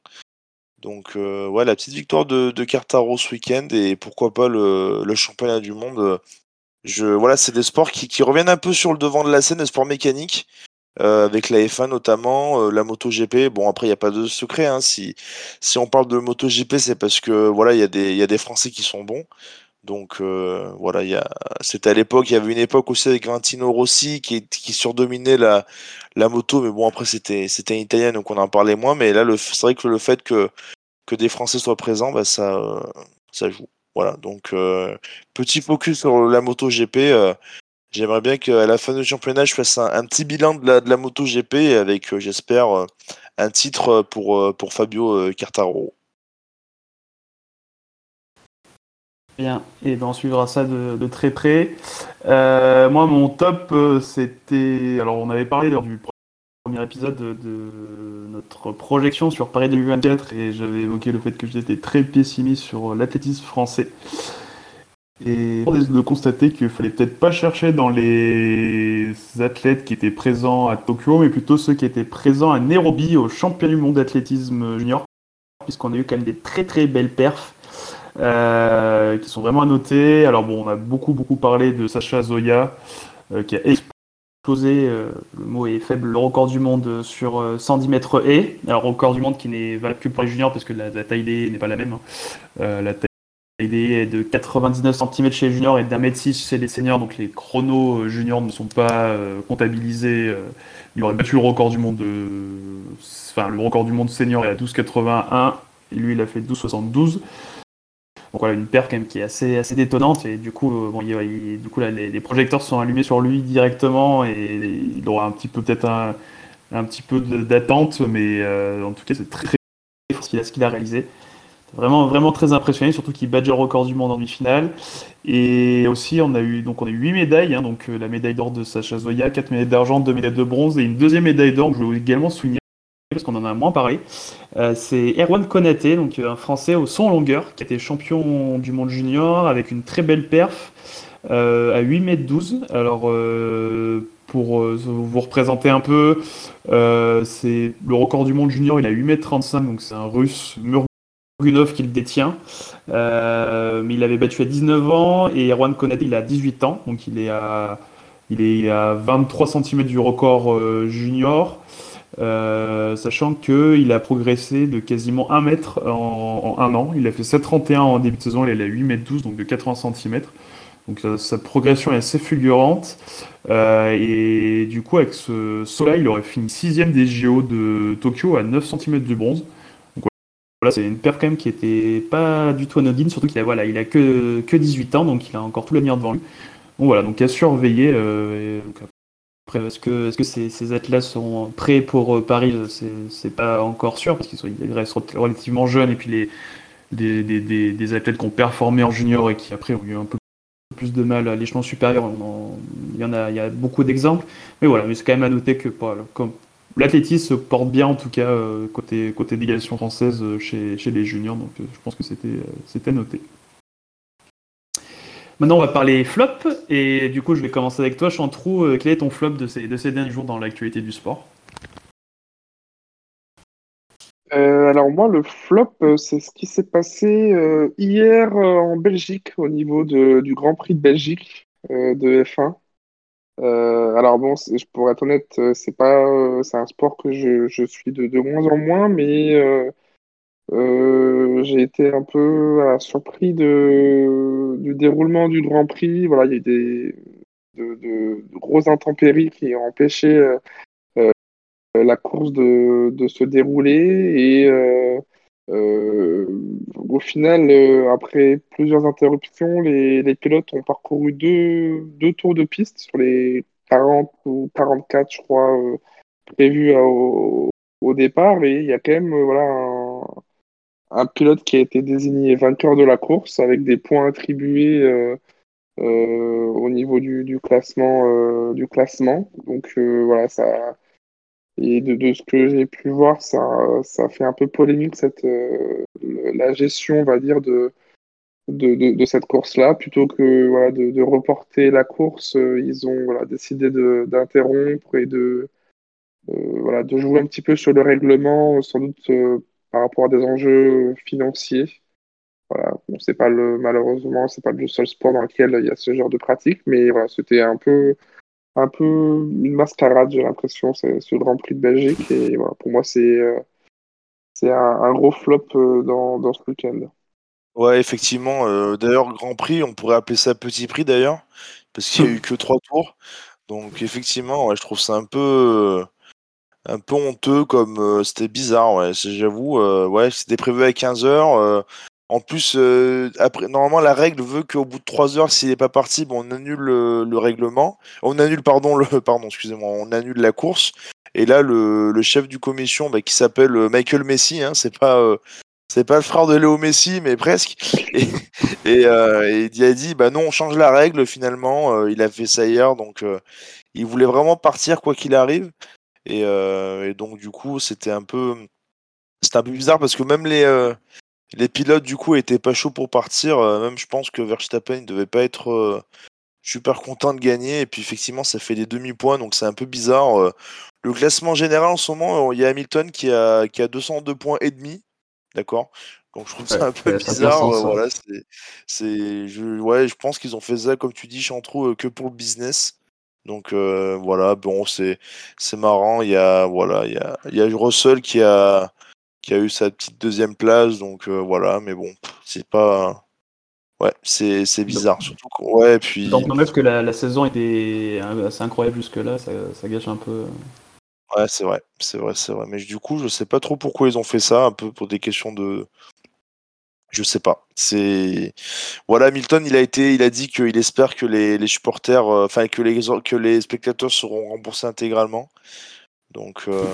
Donc, euh, ouais, la petite victoire de, de Cartaro ce week-end et pourquoi pas le, championnat du monde. Je, voilà, c'est des sports qui, reviennent un peu sur le devant de la scène, des sports mécaniques, euh, avec la F1 notamment, la MotoGP. Bon, après, il n'y a pas de secret. Hein, si, on parle de MotoGP, c'est parce que voilà, il y a des Français qui sont bons. Donc euh, voilà, y c'était à l'époque, il y avait une époque aussi avec Valentino Rossi qui, surdominait la, la moto, mais bon après c'était c'était italien donc on en parlait moins, mais là c'est vrai que le fait que, que des Français soient présents, bah, ça, ça joue. Voilà, donc euh, petit focus sur la moto GP. Euh, j'aimerais bien qu'à la fin du championnat, je fasse un, petit bilan de la, de la moto GP avec, j'espère, un titre pour, pour Fabio Cartaro. Bien, et ben on suivra ça de, très près. Euh, moi, mon top, euh, c'était. Alors, on avait parlé lors du premier épisode de, notre projection sur Paris 2024 et j'avais évoqué le fait que j'étais très pessimiste sur l'athlétisme français. Et de constater qu'il fallait peut-être pas chercher dans les athlètes qui étaient présents à Tokyo, mais plutôt ceux qui étaient présents à Nairobi au championnat du monde d'athlétisme junior, puisqu'on a eu quand même des très très belles perfs. Euh, qui sont vraiment à noter. Alors bon, on a beaucoup beaucoup parlé de Sacha Zoya, euh, qui a explosé, euh, le mot est faible, le record du monde sur 110 mètres et. Alors record du monde qui n'est valable que pour les juniors parce que la, taille des n'est pas la même. Hein. la taille des est de 99 cm chez les juniors et d'un mètre 6 chez les seniors, donc les chronos juniors ne sont pas comptabilisés. il aurait battu le record du monde de... Enfin, le record du monde senior est à 12,81 et lui il a fait 12,72. Donc voilà, une paire quand même qui est assez, assez détonnante et du coup, euh, bon, du coup là, les, projecteurs sont allumés sur lui directement et il aura un petit peu peut-être un, un, petit peu d'attente, mais euh, en tout cas c'est très fort ce qu'il a, réalisé. Vraiment, vraiment très impressionné, surtout qu'il bat le record du monde en demi-finale. Et aussi, on a eu donc on a eu 8 médailles, hein, donc euh, la médaille d'or de Sacha Zoya, 4 médailles d'argent, 2 médailles de bronze et une deuxième médaille d'or je voulais également souligner parce qu'on en a moins parlé. Euh, c'est Erwan Konaté, donc euh, un Français au son longueur, qui était champion du monde junior avec une très belle perf euh, à 8 mètres 12. Alors pour vous représenter un peu, c'est le record du monde junior, il a 8 mètres 35, donc c'est un Russe Murgunov qui le détient. mais il avait battu à 19 ans et Erwan Konaté il a 18 ans, donc il est à, il est à 23 cm du record junior. Euh, sachant qu'il a progressé de quasiment 1 mètre en, un an. Il a fait 7,31 en début de saison, il est à 8 mètres 12, donc de 80 cm. Donc sa, progression est assez fulgurante. Euh, et du coup, avec ce soleil, il aurait fini 6 des JO de Tokyo à 9 cm du bronze. Voilà, c'est une perf quand même qui était pas du tout anodine, surtout qu'il a, voilà, il a que, que 18 ans, donc il a encore tout l'avenir devant lui. Bon, voilà, donc à surveiller. Euh, est-ce que, ces, ces athlètes sont prêts pour euh, Paris? C'est, pas encore sûr, parce qu'ils restent relativement jeunes, et puis les, des, athlètes qui ont performé en junior et qui après ont eu un peu plus de mal à l'échelon supérieur, il y en a, y a beaucoup d'exemples. Mais voilà, mais c'est quand même à noter que l'athlétisme se porte bien en tout cas euh, côté côté délégation française euh, chez, chez les juniors, donc je pense que c'était c'était noté. Maintenant, on va parler flop, et du coup, je vais commencer avec toi, Chantrou. quel est ton flop de ces, de ces derniers jours dans l'actualité du sport? Alors moi, le flop, c'est ce qui s'est passé hier en Belgique au niveau du Grand Prix de Belgique de F1. Euh, alors bon, je pourrais être honnête, euh, c'est pas, euh, c'est un sport que je, suis de, moins en moins, mais euh, j'ai été un peu surpris de, du déroulement du Grand Prix. Voilà, il y a eu des de, grosses intempéries qui ont empêché la course de, se dérouler et euh, au final, euh, après plusieurs interruptions, les, pilotes ont parcouru deux, deux, tours de piste sur les 40 ou 44, je crois, euh, prévus au, départ. Et il y a quand même voilà, un, pilote qui a été désigné vainqueur de la course avec des points attribués au niveau du, du classement. du classement. Donc voilà, ça et de, de ce que j'ai pu voir, ça, ça fait un peu polémique cette, euh, la gestion, on va dire, de, de, de, cette course-là. Plutôt que voilà, de, reporter la course, euh, ils ont décidé d'interrompre et de, euh, voilà, de jouer un petit peu sur le règlement, sans doute par rapport à des enjeux financiers. Voilà, bon, c'est pas le, malheureusement, c'est pas le seul sport dans lequel il y a ce genre de pratique, mais voilà, c'était un peu un peu une mascarade, j'ai l'impression, ce Grand Prix de Belgique. Et voilà, pour moi, c'est euh, c'est un, un, gros flop euh, dans, dans ce week-end. Ouais, effectivement. Euh, d'ailleurs, Grand Prix, on pourrait appeler ça Petit Prix d'ailleurs, parce qu'il n'y a eu que trois tours. Donc, effectivement, ouais, je trouve ça un peu, un peu honteux, comme c'était bizarre. Ouais, j'avoue. ouais, c'était prévu à 15 heures. En plus, euh, après, normalement, la règle veut qu'au bout de 3 heures, s'il n'est pas parti, bon, on annule le, le, règlement. On annule, pardon, le, pardon, excusez-moi, on annule la course. Et là, le, chef du commission, bah, qui s'appelle euh, Michael Messi, hein, c'est pas, euh, c'est pas le frère de Léo Messi, mais presque. Et, euh, il a dit, bah non, on change la règle finalement. Euh, il a fait ça hier, donc il voulait vraiment partir quoi qu'il arrive. Et, et, donc du coup, c'était un peu, c'était un peu bizarre parce que même les les pilotes, du coup, étaient pas chauds pour partir. Euh, même, je pense que Verstappen ne devait pas être euh, super content de gagner. Et puis, effectivement, ça fait des demi-points, donc c'est un peu bizarre. Euh. le classement général, en ce moment, il y a Hamilton qui a, qui a 202 points et demi. D'accord? Donc je trouve ça un peu bizarre. voilà, c'est, je, ouais, je pense qu'ils ont fait ça, comme tu dis, Chantrou, que pour le business. Donc voilà, bon, c'est, c'est marrant. Il y a, voilà, il y a, il y a Russell qui a, qui a eu sa petite deuxième place, donc euh, voilà, mais bon, c'est pas. Ouais, c'est, c'est bizarre, surtout Ouais, puis. Donc, que la, la, saison était assez incroyable jusque-là, ça, ça, gâche un peu. Ouais, c'est vrai, c'est vrai, c'est vrai. Mais du coup, je sais pas trop pourquoi ils ont fait ça, un peu pour des questions de. Je sais pas. C'est voilà, Milton, il a été, il a dit qu'il espère que les, les supporters, euh, enfin que les que les spectateurs seront remboursés intégralement. Donc. Euh...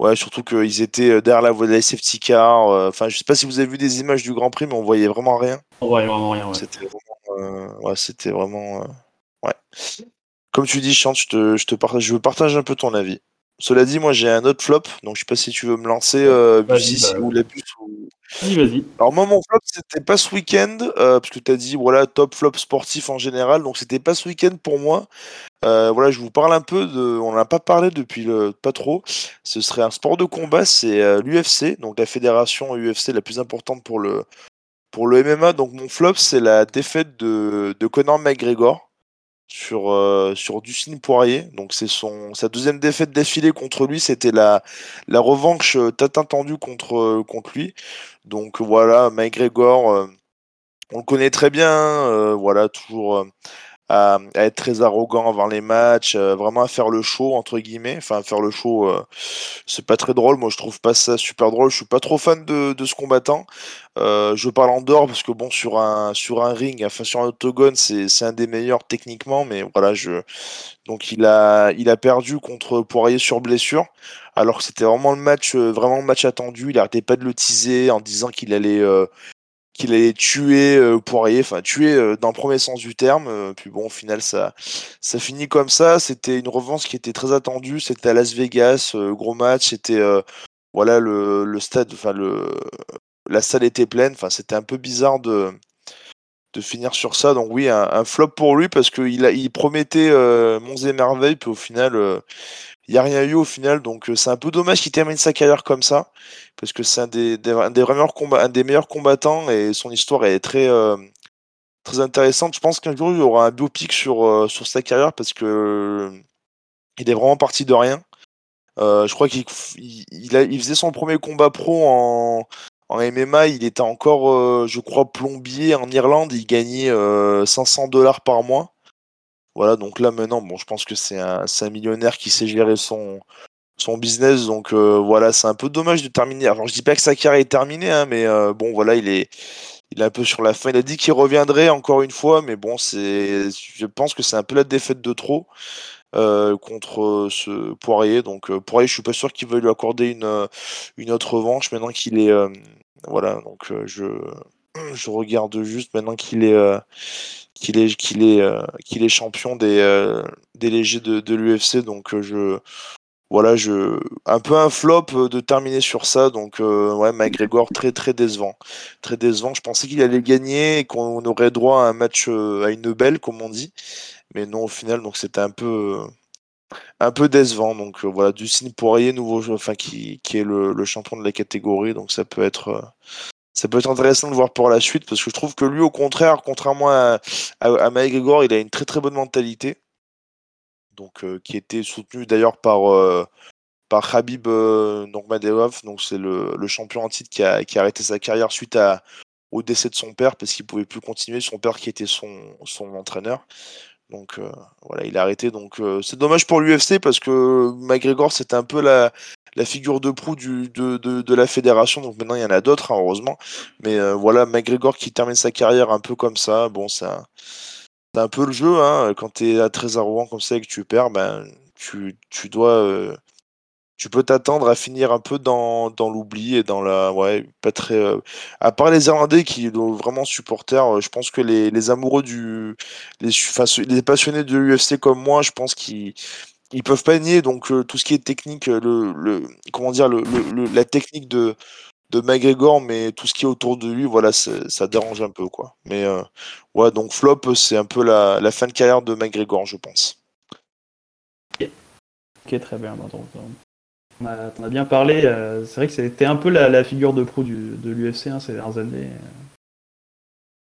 Ouais, surtout qu'ils étaient euh, derrière la voie de la safety car. Euh, enfin, je sais pas si vous avez vu des images du Grand Prix, mais on voyait vraiment rien. On voyait vraiment rien, ouais. C'était vraiment. Euh, ouais, c'était vraiment. Ouais. Comme tu dis, Chante, je te, je te partage, je veux partager un peu ton avis. Cela dit, moi j'ai un autre flop, donc je sais pas si tu veux me lancer, euh, Busy, bah, ou la ou. Vas-y, vas-y. Alors, moi, mon flop, c'était pas ce week-end, euh, parce que tu as dit, voilà, top flop sportif en général, donc c'était pas ce week-end pour moi. Euh, voilà, je vous parle un peu de. On n'en a pas parlé depuis le... pas trop. Ce serait un sport de combat, c'est euh, l'UFC, donc la fédération UFC la plus importante pour le, pour le MMA. Donc, mon flop, c'est la défaite de, de Conor McGregor sur, euh, sur Dustin Poirier. Donc c'est son sa deuxième défaite d'affilée contre lui. C'était la, la revanche euh, attendue contre, euh, contre lui. Donc voilà, McGregor, euh, on le connaît très bien. Euh, voilà, toujours à, être très arrogant avant les matchs, euh, vraiment à faire le show entre guillemets. Enfin, faire le show, euh, c'est pas très drôle. Moi, je trouve pas ça super drôle. Je suis pas trop fan de, ce combattant. Euh, je parle en dehors parce que bon, sur un sur un ring, enfin sur un octogone, c'est un des meilleurs techniquement, mais voilà, je donc il a il a perdu contre Poirier sur blessure. Alors que c'était vraiment le match, vraiment le match attendu. Il arrêtait pas de le teaser en disant qu'il allait qu'il allait tuer euh, Poirier, enfin tuer euh, dans le premier sens du terme. Euh, puis bon, au final, ça, ça finit comme ça. C'était une revanche qui était très attendue. C'était à Las Vegas, gros match. C'était voilà le, le, stade, enfin le la salle était pleine. Enfin, c'était un peu bizarre de de finir sur ça. Donc oui, un, flop pour lui parce qu'il il promettait monts et merveilles, puis au final, il n'y a rien eu au final. Donc c'est un peu dommage qu'il termine sa carrière comme ça parce que c'est un des, des, un des, un des meilleurs combattants et son histoire est très, euh, très intéressante. Je pense qu'un jour il y aura un biopic sur, euh, sur sa carrière parce que il est vraiment parti de rien. Euh, je crois qu'il il, il, faisait son premier combat pro en, en MMA. Il était encore, je crois, plombier en Irlande. Il gagnait 500 dollars par mois. Voilà, donc là maintenant, bon, je pense que c'est un, millionnaire qui sait gérer son, business. Donc euh, voilà, c'est un peu dommage de terminer. Alors je dis pas que sa carrière est terminée, hein, mais euh, bon voilà, il est, il est un peu sur la fin. Il a dit qu'il reviendrait encore une fois, mais bon, je pense que c'est un peu la défaite de trop. Euh, contre ce Poirier. Donc Poirier, je suis pas sûr qu'il veuille lui accorder une, une autre revanche maintenant qu'il est voilà. Donc je je regarde juste maintenant qu'il est qu'il est qu'il est champion des des légers de, l'UFC. Donc je voilà, je un peu un flop euh, de terminer sur ça. Donc euh, ouais, McGregor très très décevant, très décevant. Je pensais qu'il allait gagner et qu'on aurait droit à un match euh, à une belle, comme on dit, mais non au final. Donc c'était un peu décevant. Donc voilà, du signe Poirier, nouveau, enfin qui, qui est le, champion de la catégorie. Donc ça peut être ça peut être intéressant de voir pour la suite parce que je trouve que lui, au contraire, contrairement à, à, il a une très très bonne mentalité donc qui était soutenu d'ailleurs par par Habib Nurmagomedov, donc c'est le, le, champion en titre qui a, qui a, arrêté sa carrière suite à, au décès de son père parce qu'il pouvait plus continuer, son père qui était son, son entraîneur. Donc voilà, il a arrêté. Donc c'est dommage pour l'UFC parce que McGregor c'était un peu la, la figure de proue de, de, de, la fédération. Donc maintenant il y en a d'autres, hein, heureusement. Mais voilà, McGregor qui termine sa carrière un peu comme ça, bon, ça c'est un peu le jeu, hein, quand tu es à très arrogant comme ça et que tu perds, ben, tu, tu dois. Euh, tu peux t'attendre à finir un peu dans, dans l'oubli et dans la. Ouais, pas très. Euh, à part les Irlandais qui sont vraiment supporters, euh, je pense que les, les amoureux du. Les, les passionnés de l'UFC comme moi, je pense qu'ils ils peuvent pas nier donc tout ce qui est technique le, le comment dire le, le, la technique de de McGregor, mais tout ce qui est autour de lui, voilà, ça dérange un peu, quoi. Mais euh, ouais, donc flop, c'est un peu la, fin de carrière de McGregor, je pense. Ok, très bien. On a, on a bien parlé. Euh, c'est vrai que c'était un peu la, figure de pro de l'UFC hein, ces dernières années.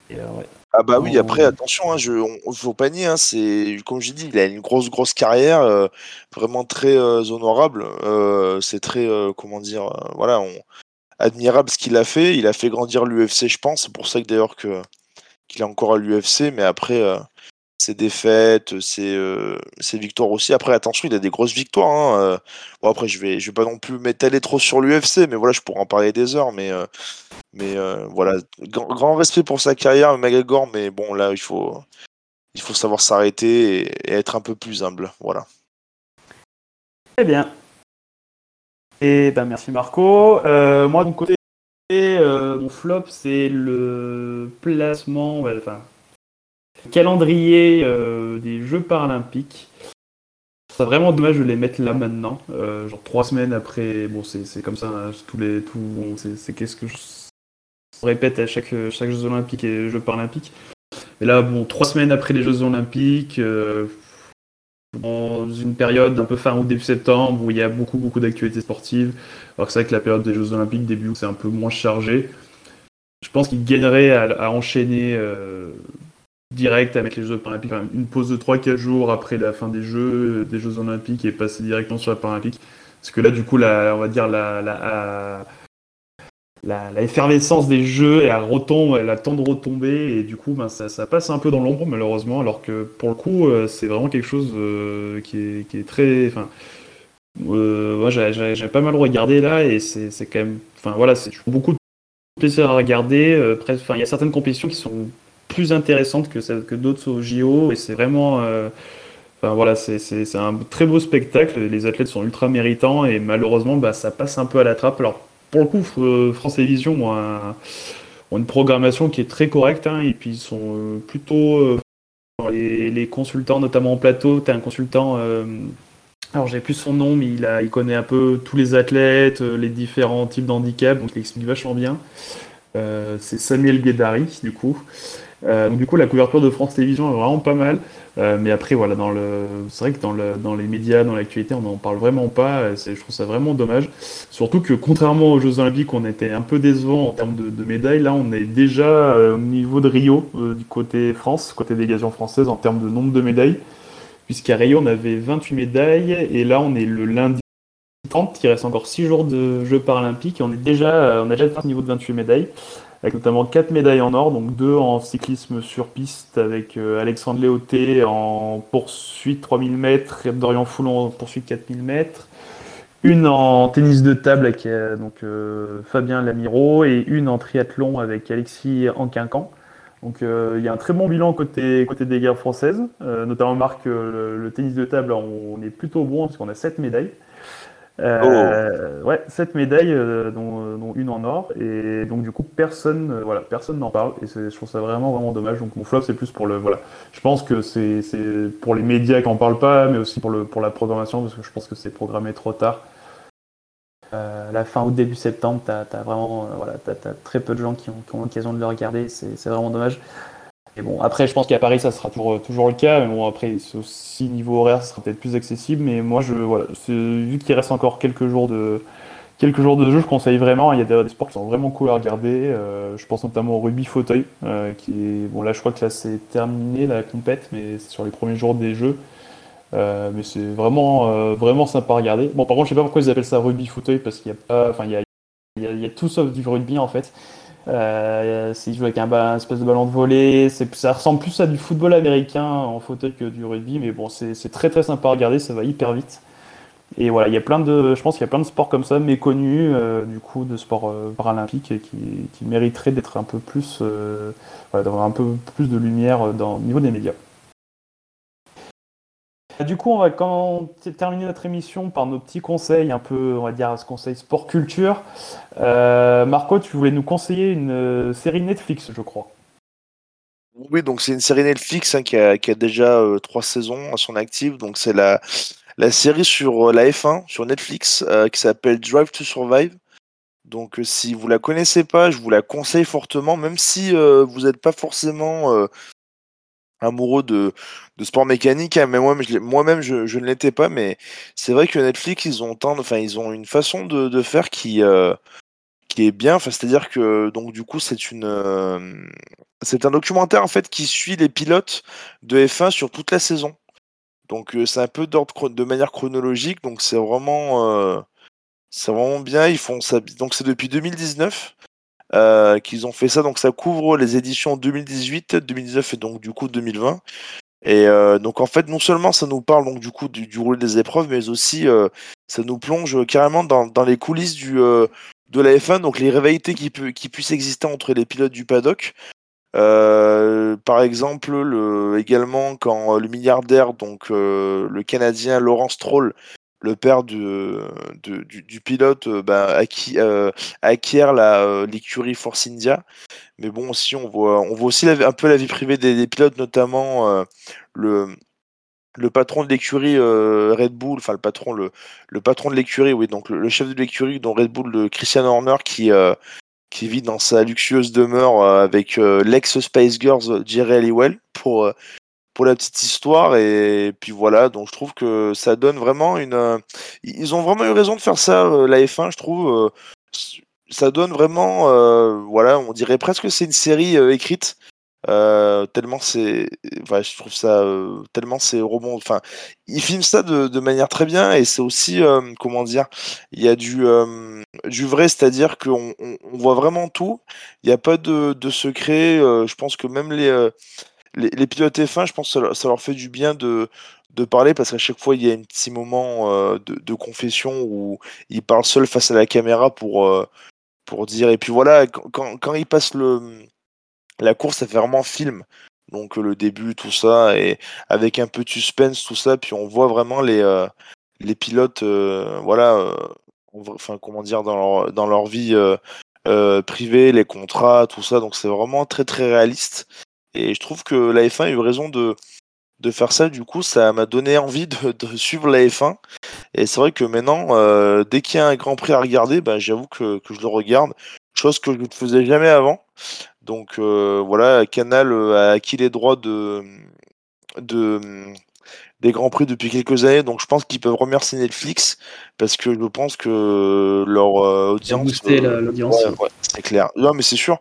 Et, euh, ouais. Ah bah oui, après attention, hein, je, on, faut pas nier, hein, c'est comme j'ai dit, il a une grosse grosse carrière, euh, vraiment très euh, honorable. Euh, c'est très comment dire, voilà, on, admirable ce qu'il a fait. Il a fait grandir l'UFC, je pense. C'est pour ça que d'ailleurs que qu'il est encore à l'UFC. Mais après, euh, ses défaites, ses, euh, ses, victoires aussi. Après, attention, il a des grosses victoires. Hein, euh. Bon, après, je vais, vais pas non plus m'étaler trop sur l'UFC, mais voilà, je pourrais en parler des heures. Mais, mais voilà, grand, respect pour sa carrière, McGregor. Mais bon, là, il faut, savoir s'arrêter et, être un peu plus humble. Voilà. Très bien. Et ben merci Marco. Euh, moi de mon côté, euh, mon flop c'est le placement, enfin calendrier euh, des Jeux paralympiques. C'est vraiment dommage de les mettre là maintenant, genre trois semaines après. Bon c'est comme ça, hein, tous les tout, c'est qu'est-ce que je répète à chaque chaque Jeux olympiques et Jeux paralympiques. Mais là bon trois semaines après les Jeux olympiques dans une période un peu fin août, début septembre, où il y a beaucoup, beaucoup d'actualités sportives. Alors que c'est vrai que la période des Jeux Olympiques, début août, c'est un peu moins chargé. Je pense qu'il gagnerait à, enchaîner euh, direct avec les Jeux Paralympiques, une pause de 3-4 jours après la fin des Jeux, des Jeux Olympiques et passer directement sur la Paralympique. Parce que là, du coup, la, on va dire la, la, la, effervescence des jeux, elle retombe, elle attend de retomber, et du coup, ben, ça, ça passe un peu dans l'ombre, malheureusement, alors que pour le coup, euh, c'est vraiment quelque chose euh, qui, est, qui est très. Enfin, euh, moi, j'ai- pas mal regardé là, et c'est quand même. Enfin, voilà, c'est beaucoup de plaisir à regarder. euh, Enfin, il y a certaines compétitions qui sont plus intéressantes que, que d'autres au JO, et c'est vraiment. euh, voilà, c'est un très beau spectacle. Les athlètes sont ultra méritants et malheureusement, bah, ça passe un peu à la trappe. Alors pour le coup, F- France Télévisions ont, un- ont une programmation qui est très correcte hein, et puis ils sont euh, plutôt euh, les, les consultants, notamment en plateau. Tu as un consultant, euh, alors j'ai plus son nom, mais il, connaît un peu tous les athlètes, euh, les différents types d'handicap, donc il explique vachement bien. Euh, c'est Samuel Guédari, du coup. Euh, donc du coup, la couverture de France Télévisions est vraiment pas mal. Euh, mais après, voilà, dans le, c'est vrai que dans, le, les médias, dans l'actualité, on n'en parle vraiment pas. Je trouve ça vraiment dommage. Surtout que contrairement aux Jeux Olympiques, on était un peu décevant en termes de, médailles. Là, on est déjà euh, au niveau de Rio, du côté France, côté délégation française, en termes de nombre de médailles. Puisqu'à Rio, on avait 28 médailles. Et là, on est le lundi 30. Il reste encore 6 jours de Jeux paralympiques. Et on est déjà, on a déjà atteint ce niveau de 28 médailles avec notamment 4 médailles en or, donc 2 en cyclisme sur piste avec euh, Alexandre Léoté en poursuite 3000 mètres et Dorian Foulon en poursuite 4000 mètres, une en tennis de table avec euh, euh, Fabien Lamiro et une en triathlon avec Alexis Anquincan. Donc il y a un très bon bilan côté, des guerres françaises, notamment Marc, le, le tennis de table, on, on est plutôt bon parce qu'on a 7 médailles. Euh, Ouais, 7 médailles, euh, dont, euh, dont une en or, et donc du coup personne, euh, voilà, personne n'en parle, et je trouve ça vraiment vraiment dommage. Donc mon flop c'est plus pour le, voilà, je pense que c'est pour les médias qui en parlent pas, mais aussi pour le pour la programmation parce que je pense que c'est programmé trop tard. La fin août début septembre, t'as as vraiment, voilà, très peu de gens qui ont, qui ont l'occasion de le regarder, c'est vraiment dommage. Et bon, après, je pense qu'à Paris, ça sera toujours, toujours le cas. Mais bon, après, aussi niveau horaire, ça sera peut-être plus accessible. Mais moi, je, voilà, vu qu'il reste encore quelques jours de, quelques jours de jeu, je conseille vraiment. Il y a des, sports qui sont vraiment cool à regarder. Euh, je pense notamment au rugby fauteuil, euh, qui est, bon, là, je crois que là, c'est terminé la compète, mais c'est sur les premiers jours des jeux. Euh, mais c'est vraiment, euh, vraiment sympa à regarder. Bon, par contre, je sais pas pourquoi ils appellent ça rugby fauteuil, parce qu'il y a pas, enfin, il y a, il y il y a tout sauf du rugby en fait. Euh, s'ils jouent avec un, espèce de ballon de volée, ça ressemble plus à du football américain en fauteuil que du rugby, mais bon, c'est, très très sympa à regarder, ça va hyper vite. Et voilà, il y a plein de, je pense qu'il y a plein de sports comme ça méconnus, euh, du coup, de sports euh, paralympiques qui, qui mériteraient d'être un peu plus, euh, d'avoir un peu plus de lumière dans, au niveau des médias. Du coup, on va quand terminer notre émission par nos petits conseils, un peu, on va dire, ce conseil sport culture. Euh, Marco, tu voulais nous conseiller une euh, série Netflix, je crois. Oui, donc c'est une série Netflix hein, qui, a, déjà euh, trois saisons à son actif. Donc c'est la, la série sur la F1 sur Netflix qui s'appelle Drive to Survive. Donc si vous la connaissez pas, je vous la conseille fortement, même si vous n'êtes pas forcément amoureux de, de sport mécanique. hein, mais moi, moi-même, je, je ne l'étais pas. Mais c'est vrai que Netflix, ils ont tant, enfin, ils ont une façon de, de faire qui euh, qui est bien. Enfin, c'est-à-dire que donc du coup, c'est une euh, c'est un documentaire en fait qui suit les pilotes de F1 sur toute la saison. Donc euh, c'est un peu d'ordre de manière chronologique. Donc c'est vraiment euh, c'est vraiment bien. Ils font ça. Donc c'est depuis 2019 euh, qu'ils ont fait ça. Donc ça couvre les éditions 2018, 2019 et donc du coup 2020. Et euh, donc en fait, non seulement ça nous parle donc du coup du, du rôle des épreuves, mais aussi euh, ça nous plonge carrément dans, dans les coulisses du, euh, de la F1, donc les rivalités qui, qui puissent exister entre les pilotes du paddock. Euh, par exemple, le, également quand le milliardaire, donc euh, le Canadien Laurent Stroll, le père du, du, pilote, euh, bah, euh, acquiert euh, l'écurie Force India. Mais bon, aussi, on voit, on voit aussi un peu la vie privée des, pilotes, notamment le, le patron de l'écurie Red Bull, enfin le patron, le, le patron de l'écurie, oui, donc le, chef de l'écurie dont Red Bull, le Christian Horner, qui, qui vit dans sa luxueuse demeure avec l'ex Spice Girls Jerry Halliwell pour, pour la petite histoire. Et puis voilà, donc je trouve que ça donne vraiment une. euh, ils ont vraiment eu raison de faire ça, euh, la F1, je trouve. euh, ça donne vraiment, voilà, on dirait presque que c'est une série écrite tellement c'est, enfin, je trouve ça tellement c'est rebond. Enfin, il filme ça de, manière très bien et c'est aussi comment dire, il y a du du vrai, c'est-à-dire qu'on on, voit vraiment tout. Il n'y a pas de, de secret. je pense que même les les, pilotes F1, je pense que ça leur, fait du bien de de parler parce qu'à chaque fois il y a un petit moment euh, de, confession où ils parlent seuls face à la caméra pour euh, pour dire et puis voilà quand, quand, ils passent le la course, ça fait vraiment film. Donc le début, tout ça, et avec un peu de suspense, tout ça, puis on voit vraiment les, euh, les pilotes, voilà, enfin comment dire, dans leur, dans leur vie privée, les contrats, tout ça. Donc c'est vraiment très très réaliste. Et je trouve que la F1 a eu raison de, de faire ça. Du coup, ça m'a donné envie de, de suivre la F1. Et c'est vrai que maintenant, euh, dès qu'il y a un Grand Prix à regarder, ben, j'avoue que, que je le regarde, chose que je ne faisais jamais avant. Donc euh, voilà, Canal euh, a acquis les droits de, de, des Grands Prix depuis quelques années, donc je pense qu'ils peuvent remercier Netflix parce que je pense que leur audience. euh, l'audience. ouais, ouais, c'est clair. Non, mais c'est sûr.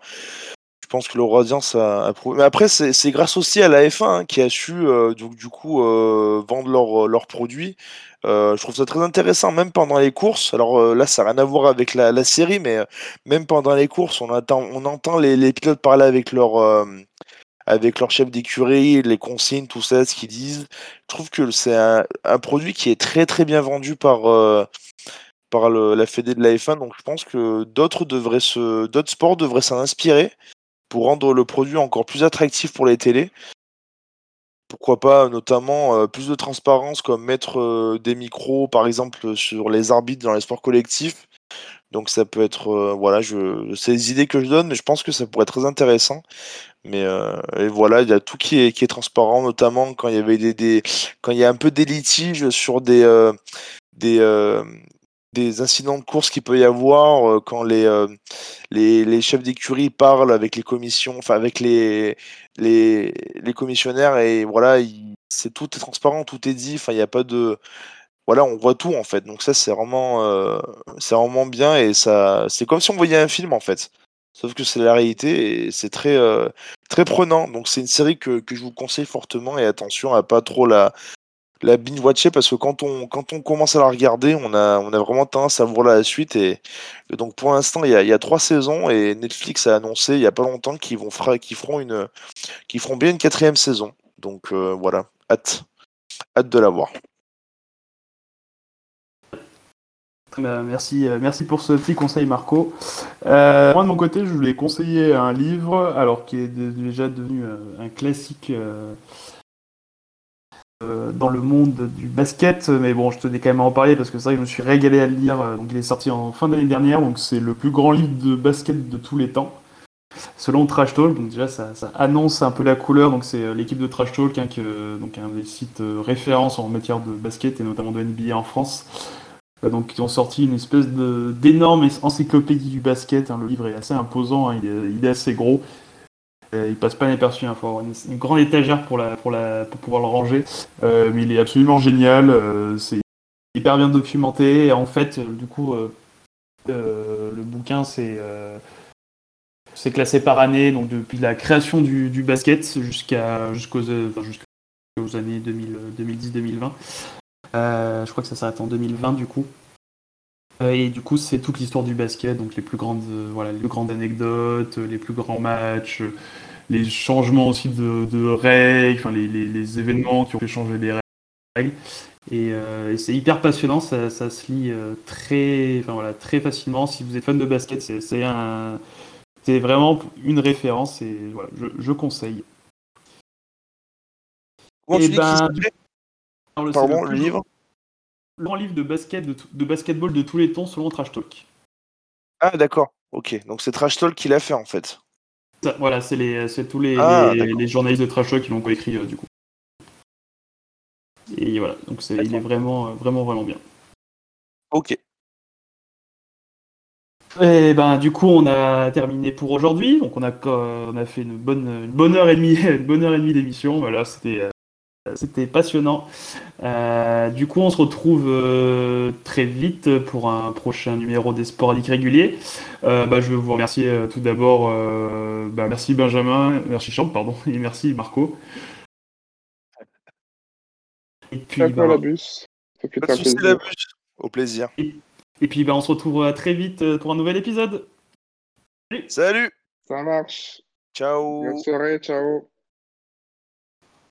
Je pense que leur audience a, a prouvé. Mais après, c'est grâce aussi à la F1 hein, qui a su euh, du, du coup euh, vendre leurs leurs produits. Euh, je trouve ça très intéressant, même pendant les courses. Alors euh, là, ça n'a rien à voir avec la, série, mais euh, même pendant les courses, on, attend, on entend les, pilotes parler avec leur, euh, avec leur chef d'écurie, les consignes, tout ça, ce qu'ils disent. Je trouve que c'est un, produit qui est très très bien vendu par, euh, par la Fédé de la F1. Donc je pense que d'autres d'autres sports devraient s'en inspirer pour rendre le produit encore plus attractif pour les télés. Pourquoi pas, notamment, euh, plus de transparence, comme mettre euh, des micros, par exemple, sur les arbitres dans les sports collectifs. Donc ça peut être, euh, voilà, je, c'est des idées que je donne, mais je pense que ça pourrait être très intéressant. Mais et voilà, il y a tout qui est, qui est transparent, notamment quand il y avait des, des quand il y a un peu des litiges sur des des des incidents de course qu'il peut y avoir euh, quand les, euh, les les chefs d'écurie parlent avec les commissions, enfin avec les les les commissionnaires et voilà, il- c'est tout est transparent, tout est dit, enfin il n'y a pas de voilà, on voit tout en fait. Donc ça c'est vraiment euh, c'est vraiment bien et ça c'est comme si on voyait un film en fait. Sauf que c'est la réalité et c'est très très prenant. Donc c'est une série que, que je vous conseille fortement et attention à pas trop la la binge watcher parce que quand on quand on commence à la regarder, on a on a vraiment tendance à voir la suite et, donc pour l'instant il y a, trois saisons et Netflix a annoncé il y a pas longtemps qu'ils feront bien une quatrième saison. Donc euh, voilà, hâte hâte de la voir. Merci, euh, merci pour ce petit conseil, Marco. Euh, moi, de mon côté, je voulais conseiller un livre, alors qui est déjà devenu un classique dans le monde du basket, mais bon, je tenais quand même à en parler parce que c'est vrai que je me suis régalé à le lire. euh, Donc, il est sorti en fin d'année dernière, donc c'est le plus grand livre de basket de tous les temps. Selon Trash Talk, donc déjà ça, annonce un peu la couleur, donc c'est euh, l'équipe de Trash Talk, hein, que- donc un des sites euh, références en matière de basket et notamment de NBA en France. Euh, Donc, ils ont sorti une espèce d'énorme encyclopédie du basket. hein. Le livre est assez imposant, hein. il est assez gros. Euh, il passe pas inaperçu. Il faut avoir une, grande étagère pour, la, pour, la, pour pouvoir le ranger. Euh, mais il est absolument génial. euh, c'est hyper bien documenté. Et en fait, du coup, le bouquin, c'est c'est classé par année, donc depuis la création du, basket jusqu'à jusqu'aux années 2000, 2010-2020. Euh, je crois que ça s'arrête en 2020 du coup. Euh, et du coup, c'est toute l'histoire du basket, donc les plus grandes, euh, voilà, les plus grandes anecdotes, les plus grands matchs, les changements aussi de, de règles, enfin les, les- les événements qui ont fait changer les règles. Et, euh, et c'est hyper passionnant, ça, ça se lit euh, très, enfin, voilà, très facilement. Si vous êtes fan de basket, c'est un, vraiment une référence et voilà, je, je conseille. Comment Eh tu dis qu'il ben, c'est Pardon, le livre? Grand livre de basket de, basketball de tous les temps selon Trash Talk. Ah d'accord, ok. Donc c'est Trash Talk qui l'a fait en fait. Ça, voilà, c'est les, c'est tous les, Ah, les, journalistes de Trash Talk qui l'ont coécrit euh, du coup. Et voilà, donc c'est, il est vraiment, euh, vraiment, vraiment bien. Ok. Et ben du coup on a terminé pour aujourd'hui, donc on a, co- on a fait une bonne, une bonne heure et demie, une bonne heure et demie d'émission. Voilà, c'était, euh, c'était passionnant. Euh, du coup, on se retrouve euh, très vite pour un prochain numéro des Sports Addict réguliers. Euh, bah, je veux vous remercier euh, tout d'abord. euh, bah, merci Benjamin, merci Champ, pardon, et merci Marco. Et puis, bah, la bus. Pas soucis, la. Au plaisir. et puis bah, on se retrouve euh, très vite pour un nouvel épisode. Salut Ça marche. Ciao Bonne soirée, ciao.